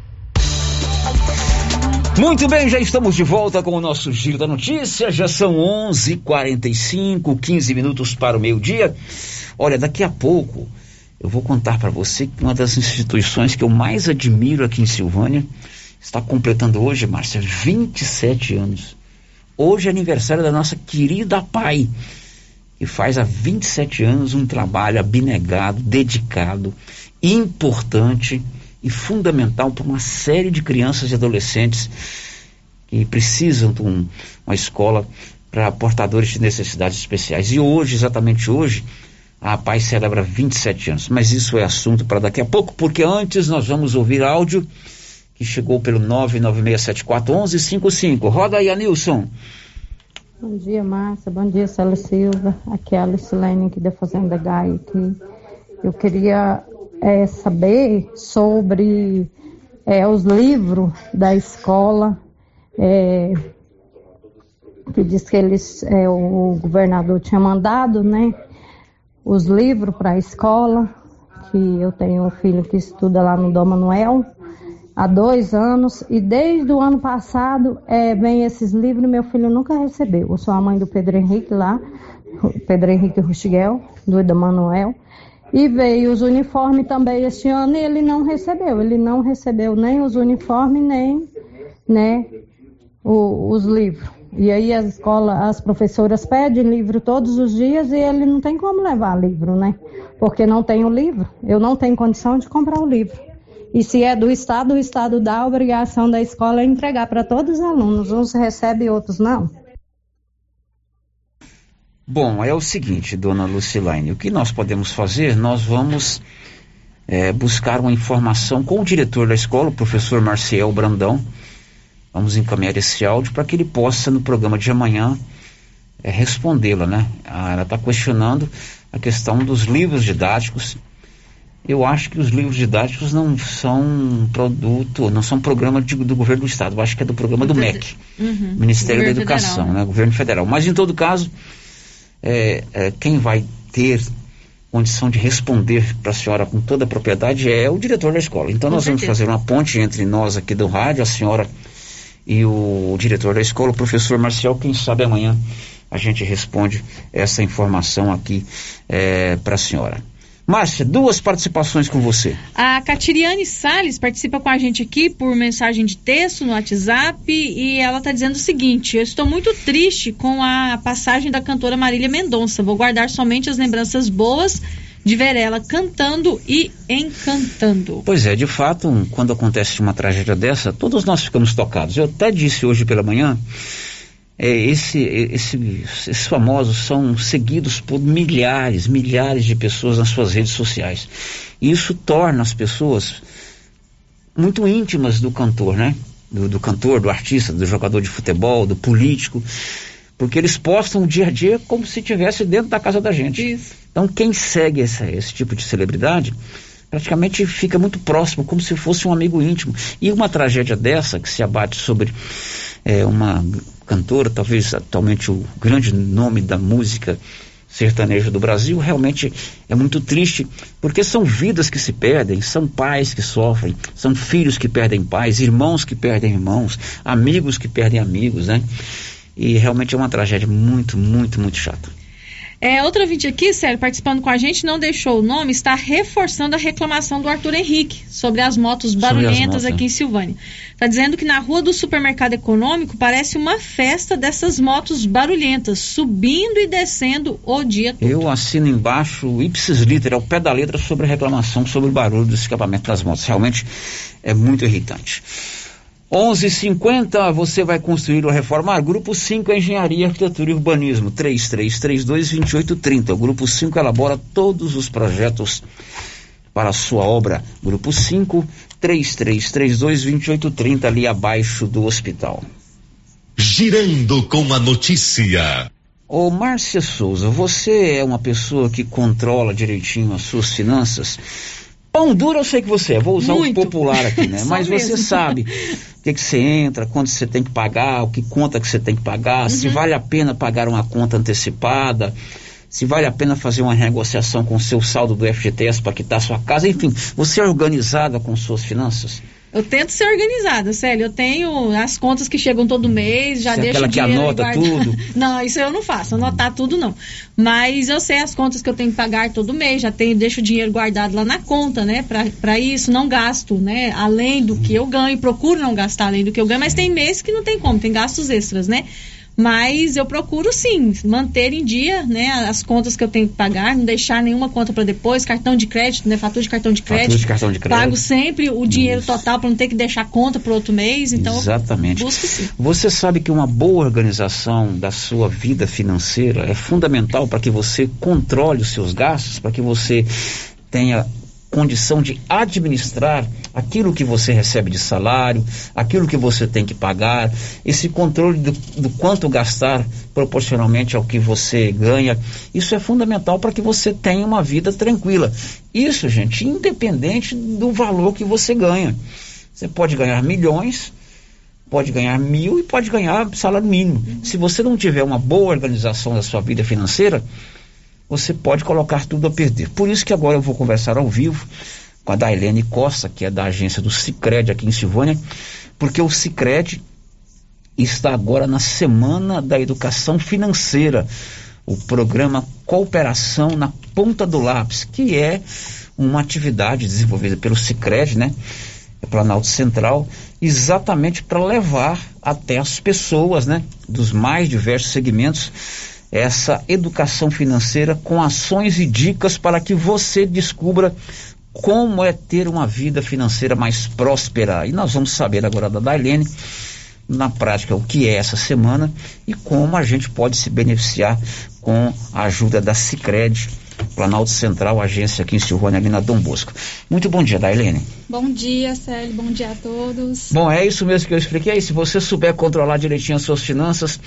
Muito bem, já estamos de volta com o nosso Giro da Notícia. Já são 11:45, 15 minutos para o meio-dia. Olha, daqui a pouco eu vou contar para você que uma das instituições que eu mais admiro aqui em Silvânia está completando hoje, Márcia, 27 anos. Hoje é aniversário da nossa querida Pai, que faz há 27 anos um trabalho abnegado, dedicado, importante e fundamental para uma série de crianças e adolescentes que precisam de um, uma escola para portadores de necessidades especiais. E hoje, exatamente hoje, a Paz celebra 27 anos. Mas isso é assunto para daqui a pouco, porque antes nós vamos ouvir áudio que chegou pelo 996741155. Roda aí, Anilson. Bom dia, Márcia. Bom dia, Célia Silva. Aqui é a Alice Lene, aqui da Fazenda Gai. Aqui. Eu queria é, saber sobre é, os livros da escola, é, que diz que eles, é, o governador tinha mandado, né, os livros para a escola, que eu tenho um filho que estuda lá no Dom Manuel, há dois anos, e desde o ano passado é, vem esses livros meu filho nunca recebeu. Eu sou a mãe do Pedro Henrique lá, Pedro Henrique Ruxiguel, do Dom Manuel, e veio os uniformes também este ano e ele não recebeu. Ele não recebeu nem os uniformes, nem né, o, os livros. E aí a escola, as professoras pedem livro todos os dias e ele não tem como levar livro, né? Porque não tem o livro. Eu não tenho condição de comprar o livro. E se é do Estado, o Estado dá a obrigação da escola entregar para todos os alunos. Uns recebem, outros não. Bom, é o seguinte, dona Lucilaine, o que nós podemos fazer? Nós vamos é, buscar uma informação com o diretor da escola, o professor Marcel Brandão. Vamos encaminhar esse áudio para que ele possa, no programa de amanhã, é, respondê-la, né? Ah, ela está questionando a questão dos livros didáticos. Eu acho que os livros didáticos não são produto, não são programa de, do governo do estado. Eu acho que é do programa do MEC, uhum. Ministério da Educação, Federal. né? Governo Federal. Mas em todo caso, é, é, quem vai ter condição de responder para a senhora com toda a propriedade é o diretor da escola. Então com nós certeza. vamos fazer uma ponte entre nós aqui do rádio, a senhora e o diretor da escola, o professor Marcial. Quem sabe amanhã a gente responde essa informação aqui é, para a senhora. Márcia, duas participações com você. A Catiriane Sales participa com a gente aqui por mensagem de texto no WhatsApp e ela está dizendo o seguinte: Eu estou muito triste com a passagem da cantora Marília Mendonça. Vou guardar somente as lembranças boas de Verela, cantando e encantando. Pois é, de fato, quando acontece uma tragédia dessa, todos nós ficamos tocados. Eu até disse hoje pela manhã, é, esse, esse, esses famosos são seguidos por milhares, milhares de pessoas nas suas redes sociais. E isso torna as pessoas muito íntimas do cantor, né? Do, do cantor, do artista, do jogador de futebol, do político porque eles postam o dia a dia como se estivesse dentro da casa da gente. Isso. Então, quem segue esse, esse tipo de celebridade praticamente fica muito próximo, como se fosse um amigo íntimo. E uma tragédia dessa, que se abate sobre é, uma cantora, talvez atualmente o grande nome da música sertaneja do Brasil, realmente é muito triste, porque são vidas que se perdem, são pais que sofrem, são filhos que perdem pais, irmãos que perdem irmãos, amigos que perdem amigos, né? E realmente é uma tragédia muito, muito, muito chata. É, outra vídeo aqui, sério, participando com a gente, não deixou o nome, está reforçando a reclamação do Arthur Henrique sobre as motos barulhentas as motos, aqui é. em Silvânia. Está dizendo que na rua do supermercado econômico parece uma festa dessas motos barulhentas, subindo e descendo o dia todo. Eu assino embaixo, ipsis liter, ao pé da letra, sobre a reclamação sobre o barulho do escapamento das motos. Realmente é muito irritante. 11:50 você vai construir ou reformar. Grupo 5 Engenharia, Arquitetura e Urbanismo 33322830. O grupo 5 elabora todos os projetos para a sua obra. Grupo 5 33322830 ali abaixo do hospital. Girando com a notícia. Ô Márcia Souza, você é uma pessoa que controla direitinho as suas finanças? Pão duro eu sei que você é, vou usar Muito. o popular aqui, né? Mas você sabe o que, que você entra, quanto você tem que pagar, o que conta que você tem que pagar, uhum. se vale a pena pagar uma conta antecipada, se vale a pena fazer uma negociação com o seu saldo do FGTS para quitar sua casa, enfim, você é organizada com suas finanças? Eu tento ser organizada, Célio. Eu tenho as contas que chegam todo mês, já Você deixo aquela que anota tudo? não, isso eu não faço, anotar tudo não. Mas eu sei as contas que eu tenho que pagar todo mês, já tenho, deixo o dinheiro guardado lá na conta, né? Para isso, não gasto, né? Além do que eu ganho, procuro não gastar além do que eu ganho, mas tem mês que não tem como, tem gastos extras, né? Mas eu procuro sim manter em dia, né, as contas que eu tenho que pagar, não deixar nenhuma conta para depois, cartão de crédito, né, fatura de cartão de crédito. De cartão de crédito. Pago sempre o dinheiro Isso. total para não ter que deixar conta para outro mês, então Exatamente. busco sim. Você sabe que uma boa organização da sua vida financeira é fundamental para que você controle os seus gastos, para que você tenha condição de administrar aquilo que você recebe de salário, aquilo que você tem que pagar, esse controle do, do quanto gastar proporcionalmente ao que você ganha, isso é fundamental para que você tenha uma vida tranquila. Isso, gente, independente do valor que você ganha. Você pode ganhar milhões, pode ganhar mil e pode ganhar salário mínimo. Se você não tiver uma boa organização da sua vida financeira, você pode colocar tudo a perder. Por isso que agora eu vou conversar ao vivo com a Dailene Costa, que é da agência do Cicred aqui em Silvânia, porque o Cicred está agora na Semana da Educação Financeira, o programa Cooperação na Ponta do Lápis, que é uma atividade desenvolvida pelo Cicred, né? Planalto Central, exatamente para levar até as pessoas, né, dos mais diversos segmentos, essa educação financeira com ações e dicas para que você descubra como é ter uma vida financeira mais próspera. E nós vamos saber agora da Dailene, na prática, o que é essa semana e como a gente pode se beneficiar com a ajuda da Cicred, Planalto Central, agência aqui em Silvânia, ali na Dom Bosco. Muito bom dia, Dailene. Bom dia, Célio. Bom dia a todos. Bom, é isso mesmo que eu expliquei. Se você souber controlar direitinho as suas finanças,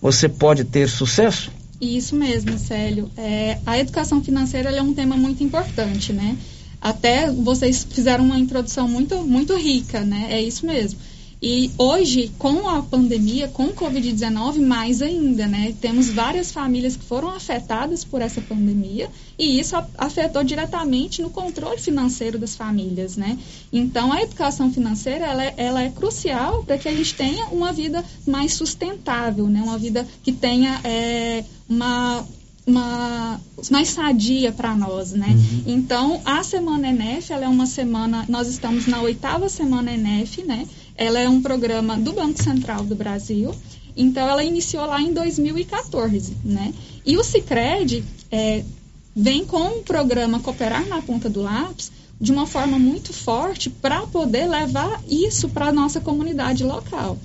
você pode ter sucesso? Isso mesmo, Célio. É, a educação financeira é um tema muito importante, né? Até vocês fizeram uma introdução muito, muito rica, né? É isso mesmo. E hoje, com a pandemia, com o Covid-19, mais ainda, né? Temos várias famílias que foram afetadas por essa pandemia e isso afetou diretamente no controle financeiro das famílias, né? Então, a educação financeira, ela é, ela é crucial para que a gente tenha uma vida mais sustentável, né? Uma vida que tenha é, uma uma mais sadia para nós, né? Uhum. Então, a semana ENEF, ela é uma semana, nós estamos na oitava semana ENEF, né? Ela é um programa do Banco Central do Brasil. Então, ela iniciou lá em 2014, né? E o Cicred, é, vem com o programa Cooperar na Ponta do Lápis de uma forma muito forte para poder levar isso para a nossa comunidade local.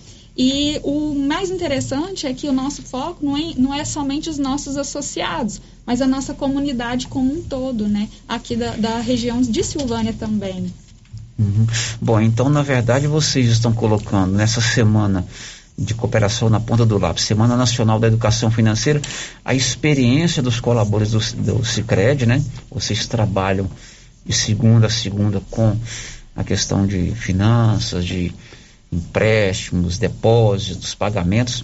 E o mais interessante é que o nosso foco não é, não é somente os nossos associados, mas a nossa comunidade como um todo, né? Aqui da, da região de Silvânia também. Uhum. Bom, então na verdade vocês estão colocando nessa semana de cooperação na ponta do lápis, Semana Nacional da Educação Financeira, a experiência dos colaboradores do, do Cicred, né? Vocês trabalham de segunda a segunda com a questão de finanças, de empréstimos, depósitos, pagamentos,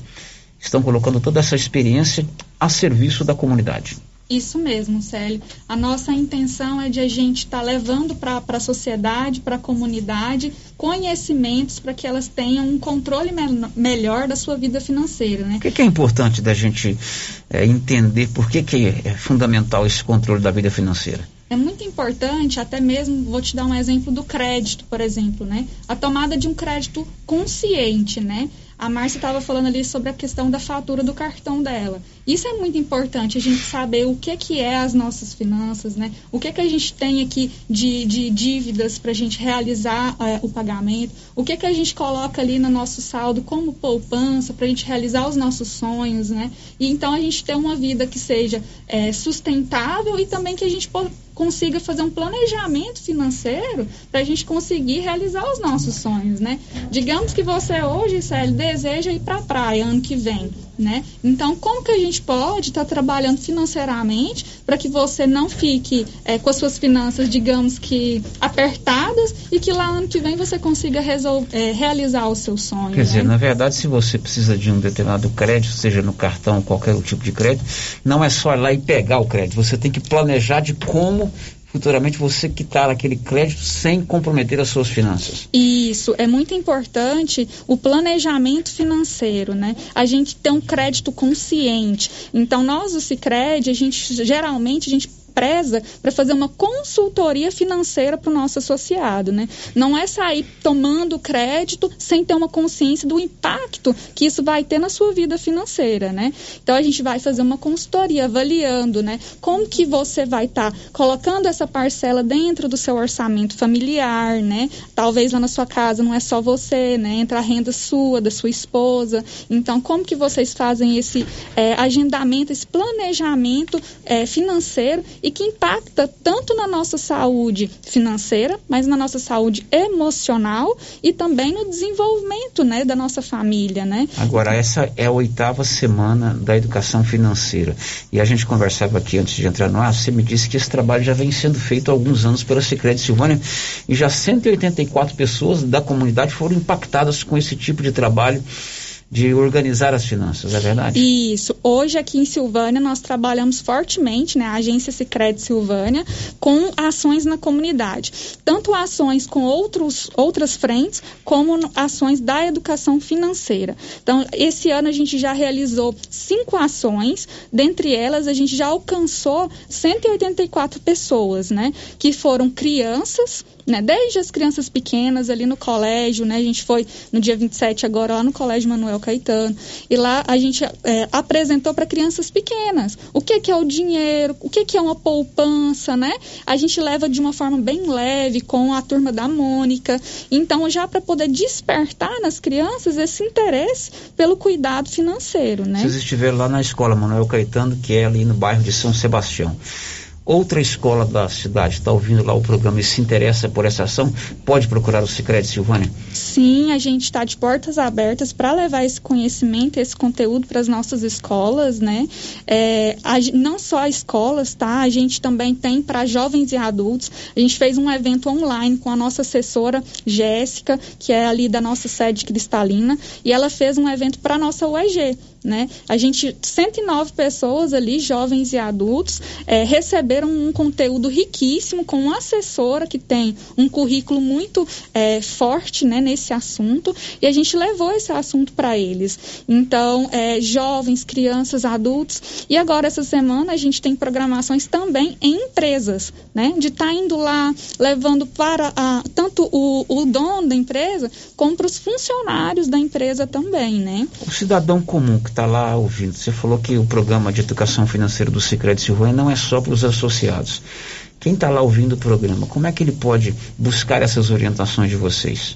estão colocando toda essa experiência a serviço da comunidade. Isso mesmo, Célio. A nossa intenção é de a gente estar tá levando para a sociedade, para a comunidade, conhecimentos para que elas tenham um controle me melhor da sua vida financeira. Né? O que, que é importante da gente é, entender por que, que é fundamental esse controle da vida financeira? É muito importante, até mesmo, vou te dar um exemplo do crédito, por exemplo, né? A tomada de um crédito consciente, né? A Márcia estava falando ali sobre a questão da fatura do cartão dela. Isso é muito importante, a gente saber o que, que é as nossas finanças, né? O que, que a gente tem aqui de, de dívidas para a gente realizar é, o pagamento, o que, que a gente coloca ali no nosso saldo como poupança para a gente realizar os nossos sonhos, né? E então a gente ter uma vida que seja é, sustentável e também que a gente consiga fazer um planejamento financeiro para a gente conseguir realizar os nossos sonhos, né? Digamos que você hoje, Célio, deseja ir para a praia ano que vem né? Então, como que a gente pode estar tá trabalhando financeiramente para que você não fique é, com as suas finanças, digamos que apertadas e que lá ano que vem você consiga é, realizar o seu sonho? Quer né? dizer, na verdade, se você precisa de um determinado crédito, seja no cartão, qualquer tipo de crédito, não é só ir lá e pegar o crédito, você tem que planejar de como futuramente você quitar aquele crédito sem comprometer as suas finanças. Isso, é muito importante o planejamento financeiro, né? A gente tem um crédito consciente. Então, nós, o Cicred, a gente geralmente a gente preza para fazer uma consultoria financeira para o nosso associado, né? Não é sair tomando crédito sem ter uma consciência do impacto que isso vai ter na sua vida financeira, né? Então a gente vai fazer uma consultoria avaliando, né? Como que você vai estar tá colocando essa parcela dentro do seu orçamento familiar, né? Talvez lá na sua casa não é só você, né? Entra a renda sua, da sua esposa. Então como que vocês fazem esse é, agendamento, esse planejamento é, financeiro que impacta tanto na nossa saúde financeira, mas na nossa saúde emocional e também no desenvolvimento, né, da nossa família, né? Agora essa é a oitava semana da educação financeira e a gente conversava aqui antes de entrar no ar, você me disse que esse trabalho já vem sendo feito há alguns anos pela Secretaria Silvânia e já 184 pessoas da comunidade foram impactadas com esse tipo de trabalho de organizar as finanças, é verdade? Isso. Hoje aqui em Silvânia nós trabalhamos fortemente, né, a agência Sicredi Silvânia, com ações na comunidade. Tanto ações com outros, outras frentes, como ações da educação financeira. Então, esse ano a gente já realizou cinco ações, dentre elas a gente já alcançou 184 pessoas, né, que foram crianças, né, desde as crianças pequenas ali no colégio, né, a gente foi no dia 27 agora lá no Colégio Manuel Caetano, e lá a gente é, apresentou para crianças pequenas. O que, que é o dinheiro, o que, que é uma poupança, né? A gente leva de uma forma bem leve com a turma da Mônica, então já para poder despertar nas crianças esse interesse pelo cuidado financeiro, né? Vocês estiveram lá na escola Manuel Caetano, que é ali no bairro de São Sebastião outra escola da cidade está ouvindo lá o programa e se interessa por essa ação, pode procurar o Sicredi Silvânia? Sim, a gente está de portas abertas para levar esse conhecimento, esse conteúdo para as nossas escolas, né? É, a, não só escolas, tá? A gente também tem para jovens e adultos. A gente fez um evento online com a nossa assessora Jéssica, que é ali da nossa sede cristalina, e ela fez um evento para a nossa UEG né? A gente, 109 pessoas ali, jovens e adultos, é, receberam um conteúdo riquíssimo com uma assessora que tem um currículo muito é, forte né, nesse assunto e a gente levou esse assunto para eles. Então, é, jovens, crianças, adultos. E agora, essa semana, a gente tem programações também em empresas, né? De estar tá indo lá, levando para a, tanto o, o dono da empresa como para os funcionários da empresa também, né? O cidadão comum que está lá ouvindo, você falou que o programa de educação financeira do Sicredi Silvânia não é só para os associados associados. Quem está lá ouvindo o programa, como é que ele pode buscar essas orientações de vocês?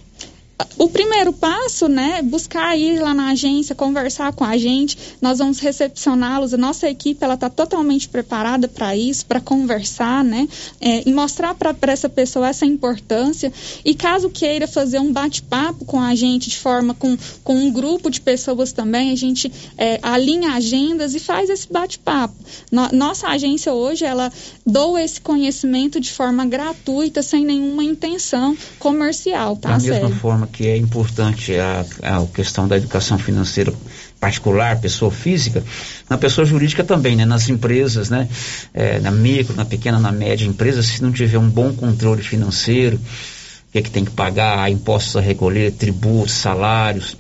O primeiro passo, né, buscar ir lá na agência, conversar com a gente, nós vamos recepcioná-los, a nossa equipe, ela está totalmente preparada para isso, para conversar, né, é, e mostrar para essa pessoa essa importância, e caso queira fazer um bate-papo com a gente, de forma com, com um grupo de pessoas também, a gente é, alinha agendas e faz esse bate-papo. No, nossa agência hoje, ela doa esse conhecimento de forma gratuita, sem nenhuma intenção comercial, tá, Da mesma forma que é importante a, a questão da educação financeira particular, pessoa física, na pessoa jurídica também, né? Nas empresas, né? É, na micro, na pequena, na média empresa, se não tiver um bom controle financeiro, o que é que tem que pagar, impostos a recolher, tributos, salários,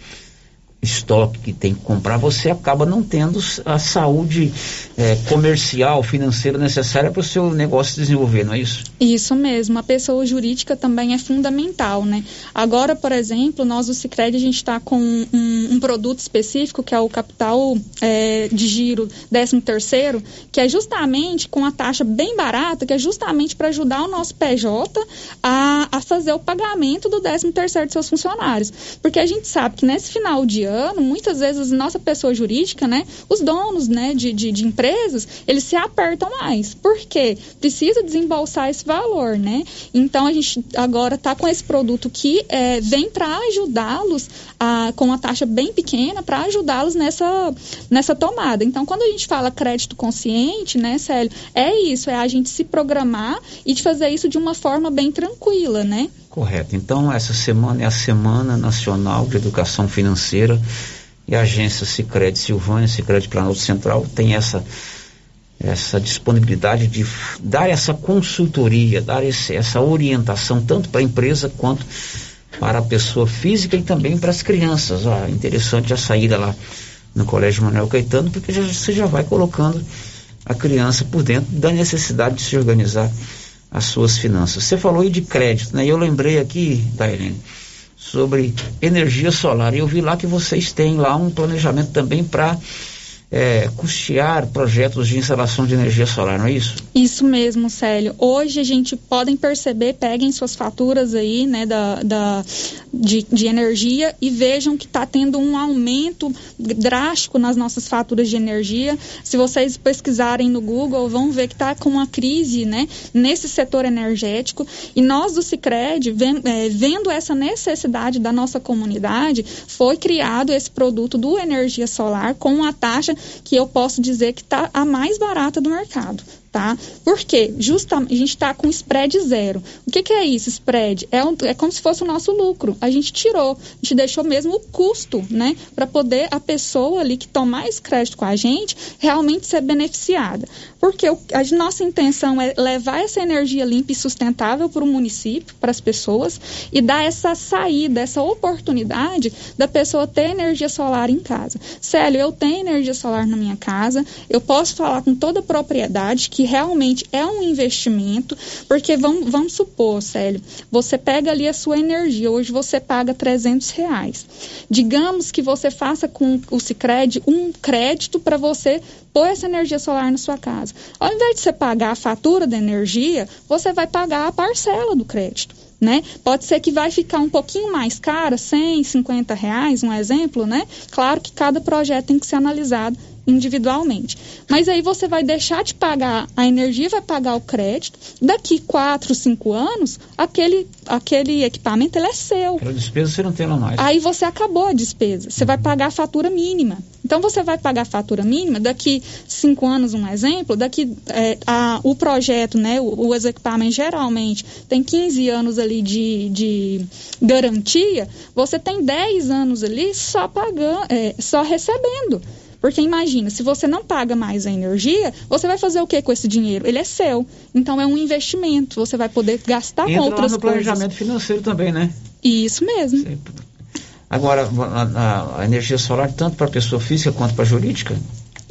estoque que tem que comprar, você acaba não tendo a saúde é, comercial, financeira necessária para o seu negócio desenvolver, não é isso? Isso mesmo, a pessoa jurídica também é fundamental, né? Agora, por exemplo, nós do Cicred, a gente está com um, um, produto específico, que é o capital é, de giro 13 terceiro, que é justamente com a taxa bem barata, que é justamente para ajudar o nosso PJ a, a fazer o pagamento do 13 terceiro de seus funcionários. Porque a gente sabe que nesse final de ano, muitas vezes nossa pessoa jurídica, né, os donos, né, de, de, de empresas, eles se apertam mais. Por quê? Precisa desembolsar esse valor, né? Então a gente agora está com esse produto que é, vem para ajudá-los com uma taxa bem pequena para ajudá-los nessa, nessa tomada. Então, quando a gente fala crédito consciente, né, Célio, é isso, é a gente se programar e de fazer isso de uma forma bem tranquila, né? Correto. Então, essa semana é a Semana Nacional de Educação Financeira e a agência Sicredi Silvânia, Sicredi Planalto Central tem essa essa disponibilidade de dar essa consultoria, dar esse, essa orientação tanto para a empresa quanto para a pessoa física e também para as crianças. Ó, interessante a saída lá no Colégio Manuel Caetano, porque já, você já vai colocando a criança por dentro da necessidade de se organizar as suas finanças. Você falou aí de crédito, né? Eu lembrei aqui, Dailene, sobre energia solar. Eu vi lá que vocês têm lá um planejamento também para é, custear projetos de instalação de energia solar, não é isso? Isso mesmo, Célio. Hoje a gente podem perceber, peguem suas faturas aí, né, da, da de, de energia e vejam que está tendo um aumento drástico nas nossas faturas de energia. Se vocês pesquisarem no Google, vão ver que está com uma crise, né, nesse setor energético. E nós do Cicred, é, vendo essa necessidade da nossa comunidade, foi criado esse produto do energia solar com uma taxa que eu posso dizer que está a mais barata do mercado tá? Por quê? Justamente, a gente está com spread zero. O que, que é isso, spread? É, um, é como se fosse o nosso lucro. A gente tirou, a gente deixou mesmo o custo, né? Para poder a pessoa ali que tomar esse crédito com a gente realmente ser beneficiada. Porque o, a nossa intenção é levar essa energia limpa e sustentável para o município, para as pessoas, e dar essa saída, essa oportunidade da pessoa ter energia solar em casa. Célio, eu tenho energia solar na minha casa, eu posso falar com toda a propriedade que que realmente é um investimento, porque vamos, vamos supor, Célio, você pega ali a sua energia, hoje você paga 300 reais. Digamos que você faça com o Cicred um crédito para você pôr essa energia solar na sua casa. Ao invés de você pagar a fatura da energia, você vai pagar a parcela do crédito. Né? Pode ser que vai ficar um pouquinho mais cara, 100, 50 reais, um exemplo, né? Claro que cada projeto tem que ser analisado individualmente. Mas aí você vai deixar de pagar a energia, vai pagar o crédito. Daqui quatro, cinco anos, aquele, aquele equipamento ele é seu. Aquela despesa você não tem lá mais. Aí você acabou a despesa. Você vai pagar a fatura mínima. Então você vai pagar a fatura mínima daqui cinco anos, um exemplo, daqui é, a, o projeto, né, o, os equipamentos geralmente tem 15 anos ali de, de garantia, você tem 10 anos ali só pagando, é, só recebendo. Porque imagina, se você não paga mais a energia, você vai fazer o que com esse dinheiro? Ele é seu. Então é um investimento. Você vai poder gastar Entra com outras lá no coisas. planejamento financeiro também, né? Isso mesmo. Agora, a, a, a energia solar, tanto para pessoa física quanto para jurídica?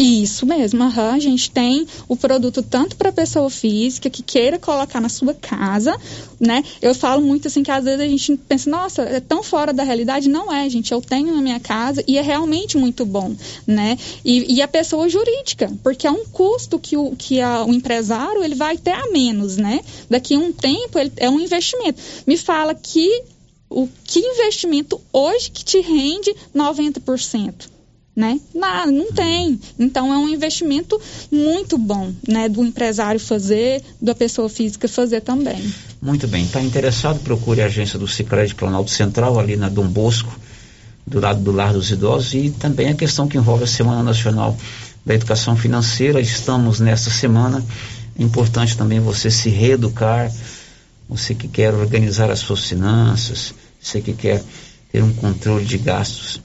Isso mesmo, aham. a gente tem o produto tanto para pessoa física que queira colocar na sua casa, né? Eu falo muito assim que às vezes a gente pensa, nossa, é tão fora da realidade. Não é, gente. Eu tenho na minha casa e é realmente muito bom, né? E, e a pessoa jurídica, porque é um custo que o, que a, o empresário ele vai ter a menos, né? Daqui a um tempo ele, é um investimento. Me fala que o que investimento hoje que te rende 90%? Né? Não, não tem. Então é um investimento muito bom, né? Do empresário fazer, da pessoa física fazer também. Muito bem. Está interessado? Procure a agência do Cicred Planalto Central, ali na Dom Bosco, do lado do Lar dos Idosos, e também a questão que envolve a Semana Nacional da Educação Financeira. Estamos nesta semana. É importante também você se reeducar, você que quer organizar as suas finanças, você que quer ter um controle de gastos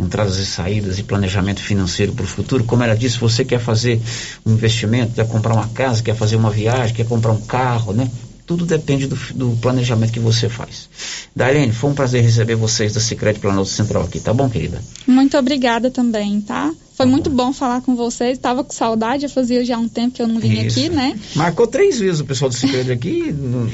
entradas e saídas e planejamento financeiro para o futuro. Como ela disse, você quer fazer um investimento, quer comprar uma casa, quer fazer uma viagem, quer comprar um carro, né? Tudo depende do, do planejamento que você faz. Darlene, foi um prazer receber vocês da Secret Planalto Central aqui, tá bom, querida? Muito obrigada também, tá? Foi tá muito bom falar com vocês. Estava com saudade, eu fazia já um tempo que eu não vinha Isso. aqui, né? Marcou três vezes o pessoal do Secret aqui não,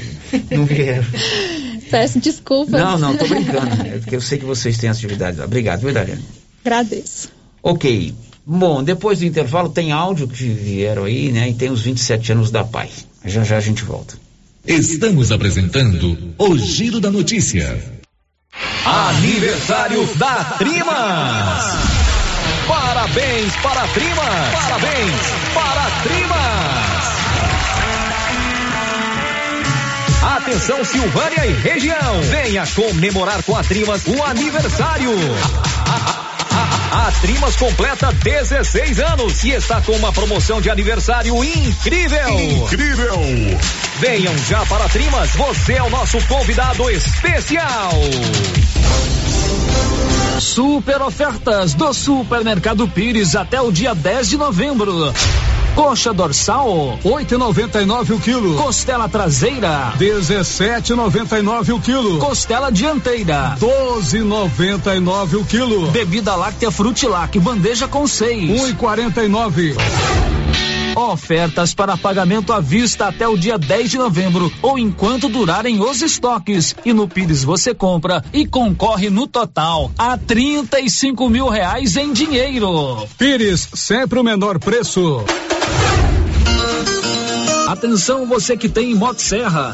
não vieram. Peço desculpas. Não, não, tô brincando. É porque eu sei que vocês têm atividade lá. Obrigado, viu, Dariane? Agradeço. Ok. Bom, depois do intervalo tem áudio que vieram aí, né? E tem os 27 anos da Pai. Já já a gente volta. Estamos apresentando o Giro da Notícia. Aniversário da Trimas! Parabéns para a Trimas! Parabéns para a Trimas! Atenção Silvânia e região, venha comemorar com a Trimas o aniversário. A Trimas completa 16 anos e está com uma promoção de aniversário incrível. Incrível! Venham já para a Trimas, você é o nosso convidado especial. Super ofertas do Supermercado Pires até o dia 10 de novembro. Coxa dorsal, 8,99 o quilo. Costela traseira, 17,99 o quilo. Costela dianteira, 12,99 o quilo. Bebida láctea Frutilac, bandeja com seis, 1,49. Ofertas para pagamento à vista até o dia 10 de novembro ou enquanto durarem os estoques. E no Pires você compra e concorre no total a 35 mil reais em dinheiro. Pires, sempre o menor preço. Atenção você que tem Motosserra.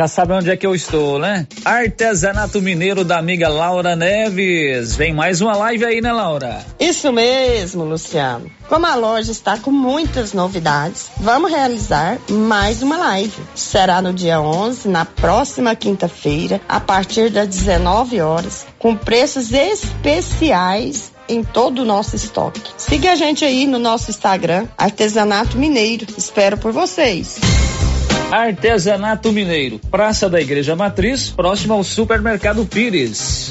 Já sabe onde é que eu estou, né? Artesanato Mineiro da amiga Laura Neves. Vem mais uma live aí, né, Laura? Isso mesmo, Luciano. Como a loja está com muitas novidades, vamos realizar mais uma live. Será no dia 11, na próxima quinta-feira, a partir das 19 horas, com preços especiais em todo o nosso estoque. Siga a gente aí no nosso Instagram, Artesanato Mineiro. Espero por vocês. Artesanato Mineiro, Praça da Igreja Matriz, próximo ao Supermercado Pires.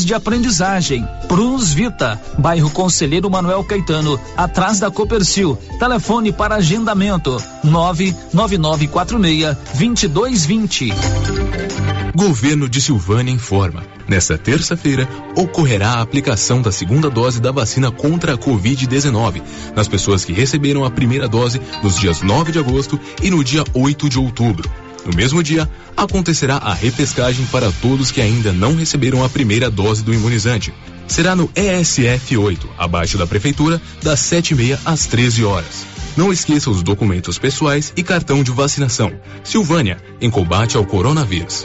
de aprendizagem. Prunus Vita, bairro Conselheiro Manuel Caetano, atrás da Copercil. Telefone para agendamento: 99946 2220. Governo de Silvânia informa. Nesta terça-feira, ocorrerá a aplicação da segunda dose da vacina contra a Covid-19 nas pessoas que receberam a primeira dose nos dias 9 de agosto e no dia 8 de outubro. No mesmo dia, acontecerá a repescagem para todos que ainda não receberam a primeira dose do imunizante. Será no ESF 8, abaixo da Prefeitura, das 7h30 às 13 horas. Não esqueça os documentos pessoais e cartão de vacinação. Silvânia, em combate ao coronavírus.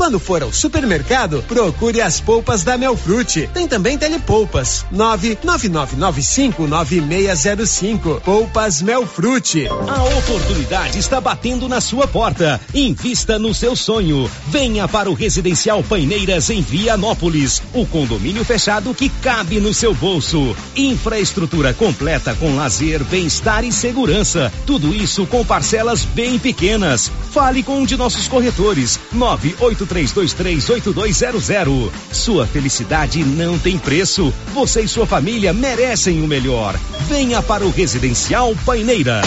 Quando for ao supermercado, procure as polpas da Melfrute. Tem também telepolpas. 999959605. Polpas Melfrute. A oportunidade está batendo na sua porta. Invista no seu sonho. Venha para o Residencial Paineiras em Vianópolis. O condomínio fechado que cabe no seu bolso. Infraestrutura completa com lazer, bem-estar e segurança. Tudo isso com parcelas bem pequenas. Fale com um de nossos corretores. 983 32238200. Sua felicidade não tem preço. Você e sua família merecem o melhor. Venha para o Residencial Paineiras.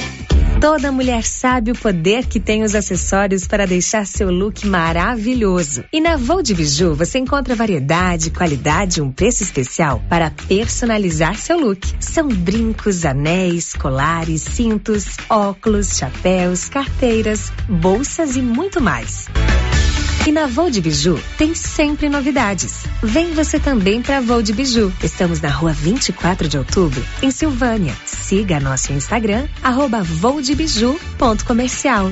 Toda mulher sabe o poder que tem os acessórios para deixar seu look maravilhoso. E na Vou de Biju você encontra variedade, qualidade e um preço especial para personalizar seu look. São brincos, anéis, colares, cintos, óculos, chapéus, carteiras, bolsas e muito mais. E na Vou de Biju tem sempre novidades. Vem você também para Vou de Biju. Estamos na rua 24 de outubro, em Silvânia. Siga nosso Instagram, arroba voudebiju.comercial.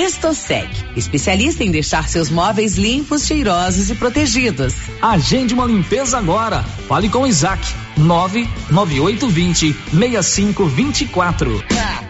Estosec, especialista em deixar seus móveis limpos, cheirosos e protegidos. Agende uma limpeza agora. Fale com Isaac. 99820 6524.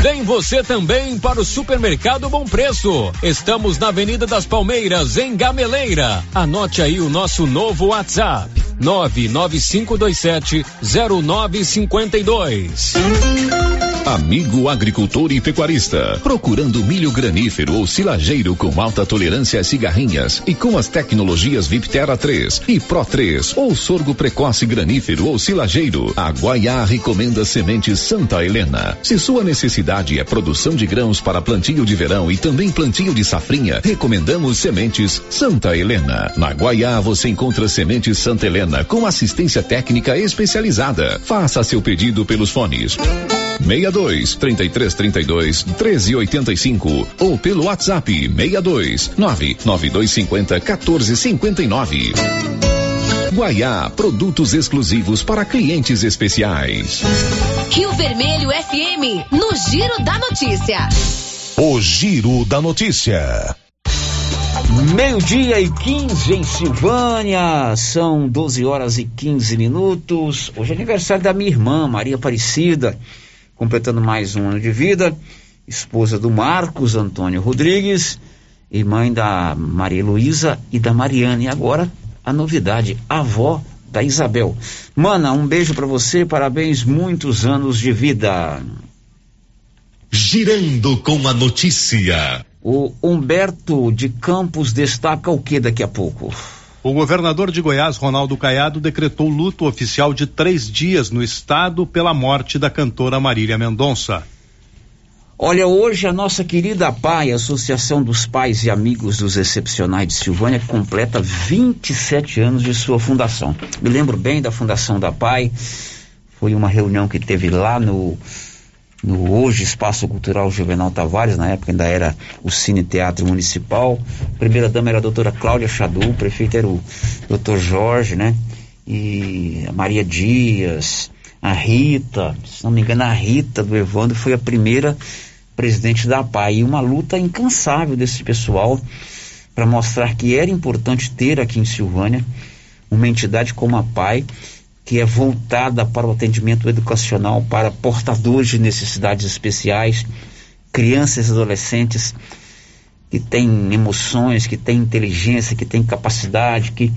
Vem você também para o Supermercado Bom Preço. Estamos na Avenida das Palmeiras, em Gameleira. Anote aí o nosso novo WhatsApp: 995270952. Amigo agricultor e pecuarista, procurando milho granífero ou silageiro com alta tolerância a cigarrinhas e com as tecnologias Viptera 3 e Pro 3 ou sorgo precoce granífero ou silageiro, a Guaiá recomenda sementes Santa Helena. Se sua necessidade é produção de grãos para plantio de verão e também plantio de safrinha, recomendamos sementes Santa Helena. Na Guaiá você encontra sementes Santa Helena com assistência técnica especializada. Faça seu pedido pelos fones 62 33 32 13 85 ou pelo WhatsApp 62 99250 14 59. Guaiá, produtos exclusivos para clientes especiais. Rio Vermelho FM, no Giro da Notícia. O Giro da Notícia. Meio-dia e 15 em Silvânia, são 12 horas e 15 minutos. Hoje é aniversário da minha irmã, Maria Aparecida completando mais um ano de vida, esposa do Marcos Antônio Rodrigues e mãe da Maria Luísa e da Mariana. E agora a novidade, avó da Isabel. Mana, um beijo para você, parabéns, muitos anos de vida. Girando com a notícia. O Humberto de Campos destaca o que daqui a pouco? O governador de Goiás, Ronaldo Caiado, decretou luto oficial de três dias no estado pela morte da cantora Marília Mendonça. Olha, hoje a nossa querida PAI, Associação dos Pais e Amigos dos Excepcionais de Silvânia, completa 27 anos de sua fundação. Me lembro bem da fundação da PAI, foi uma reunião que teve lá no no hoje Espaço Cultural Juvenal Tavares, na época ainda era o Cine Teatro Municipal. A primeira dama era a doutora Cláudia Chadu, o prefeito era o doutor Jorge, né? E a Maria Dias, a Rita, se não me engano, a Rita do Evandro foi a primeira presidente da PAI. E uma luta incansável desse pessoal para mostrar que era importante ter aqui em Silvânia uma entidade como a PAI que é voltada para o atendimento educacional para portadores de necessidades especiais, crianças e adolescentes que têm emoções, que têm inteligência, que têm capacidade, que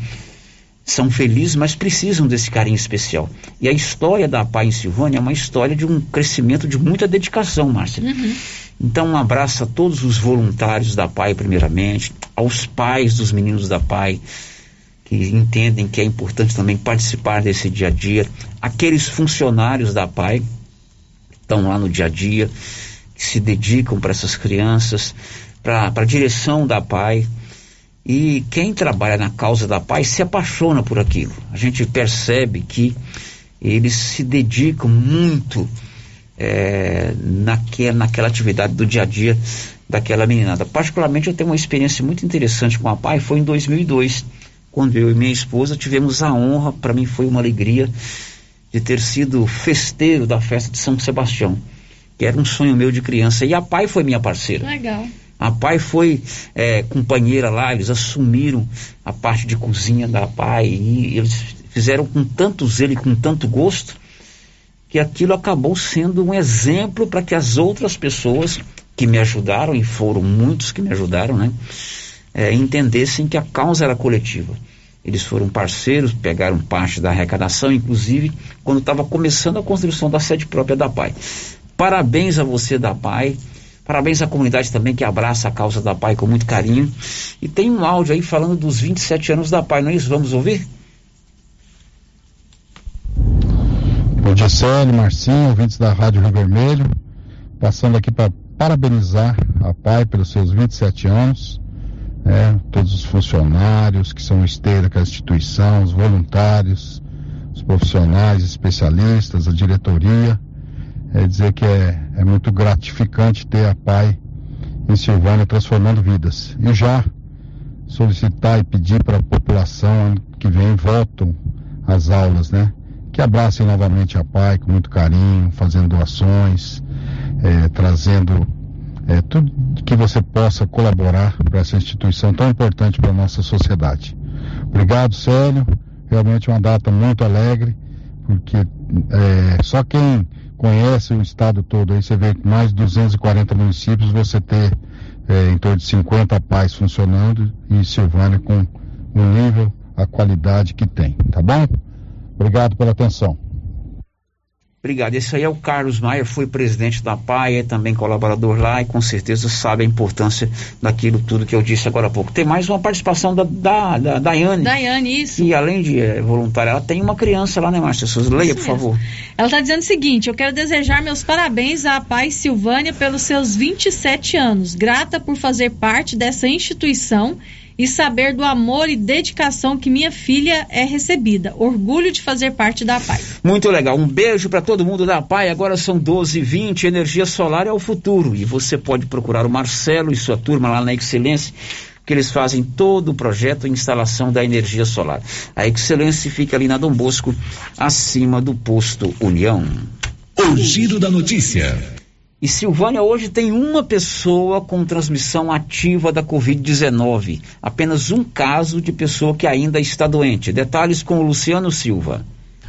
são felizes, mas precisam desse carinho especial. E a história da PAI em Silvânia é uma história de um crescimento de muita dedicação, Márcia. Uhum. Então, um abraço a todos os voluntários da PAI, primeiramente, aos pais dos meninos da PAI, que entendem que é importante também participar desse dia a dia, aqueles funcionários da PAI que estão lá no dia a dia, que se dedicam para essas crianças, para a direção da PAI. E quem trabalha na causa da PAI se apaixona por aquilo. A gente percebe que eles se dedicam muito é, naquela, naquela atividade do dia a dia daquela meninada. Particularmente eu tenho uma experiência muito interessante com a PAI, foi em 2002 quando eu e minha esposa tivemos a honra, para mim foi uma alegria, de ter sido festeiro da festa de São Sebastião, que era um sonho meu de criança. E a pai foi minha parceira. Legal. A pai foi é, companheira lá, eles assumiram a parte de cozinha da pai e eles fizeram com tanto zelo e com tanto gosto que aquilo acabou sendo um exemplo para que as outras pessoas que me ajudaram, e foram muitos que me ajudaram, né? É, entendessem que a causa era coletiva. Eles foram parceiros, pegaram parte da arrecadação, inclusive quando estava começando a construção da sede própria da PAI. Parabéns a você da PAI, parabéns à comunidade também que abraça a causa da PAI com muito carinho. E tem um áudio aí falando dos 27 anos da PAI, não é isso? Vamos ouvir? Bom dia, Célio, Marcinho, ouvintes da Rádio Rio Vermelho. Passando aqui para parabenizar a PAI pelos seus 27 anos né, todos os funcionários que são esteira com a instituição, os voluntários, os profissionais, especialistas, a diretoria. É dizer que é, é muito gratificante ter a PAI em Silvânia transformando vidas. E já solicitar e pedir para a população que vem voltam às aulas, né? Que abracem novamente a PAI com muito carinho, fazendo doações, é, trazendo é, tudo que você possa colaborar para essa instituição tão importante para a nossa sociedade. Obrigado, Célio. Realmente uma data muito alegre, porque é, só quem conhece o estado todo aí, você vê que mais de 240 municípios, você ter é, em torno de 50 pais funcionando e Silvânia com o nível, a qualidade que tem, tá bom? Obrigado pela atenção. Obrigado. Esse aí é o Carlos Maier, foi presidente da PAI, é também colaborador lá e com certeza sabe a importância daquilo tudo que eu disse agora há pouco. Tem mais uma participação da, da, da Daiane. Daiane, isso. E além de é, voluntária, ela tem uma criança lá, né, Márcia Souza? Leia, por favor. Ela está dizendo o seguinte: eu quero desejar meus parabéns à PAI Silvânia pelos seus 27 anos. Grata por fazer parte dessa instituição e saber do amor e dedicação que minha filha é recebida. Orgulho de fazer parte da PAI. Muito legal. Um beijo para todo mundo da PAI. Agora são 12h20. Energia solar é o futuro. E você pode procurar o Marcelo e sua turma lá na Excelência que eles fazem todo o projeto e instalação da energia solar. A Excelência fica ali na Dom Bosco, acima do posto União. O giro da notícia. E Silvânia hoje tem uma pessoa com transmissão ativa da Covid-19. Apenas um caso de pessoa que ainda está doente. Detalhes com o Luciano Silva.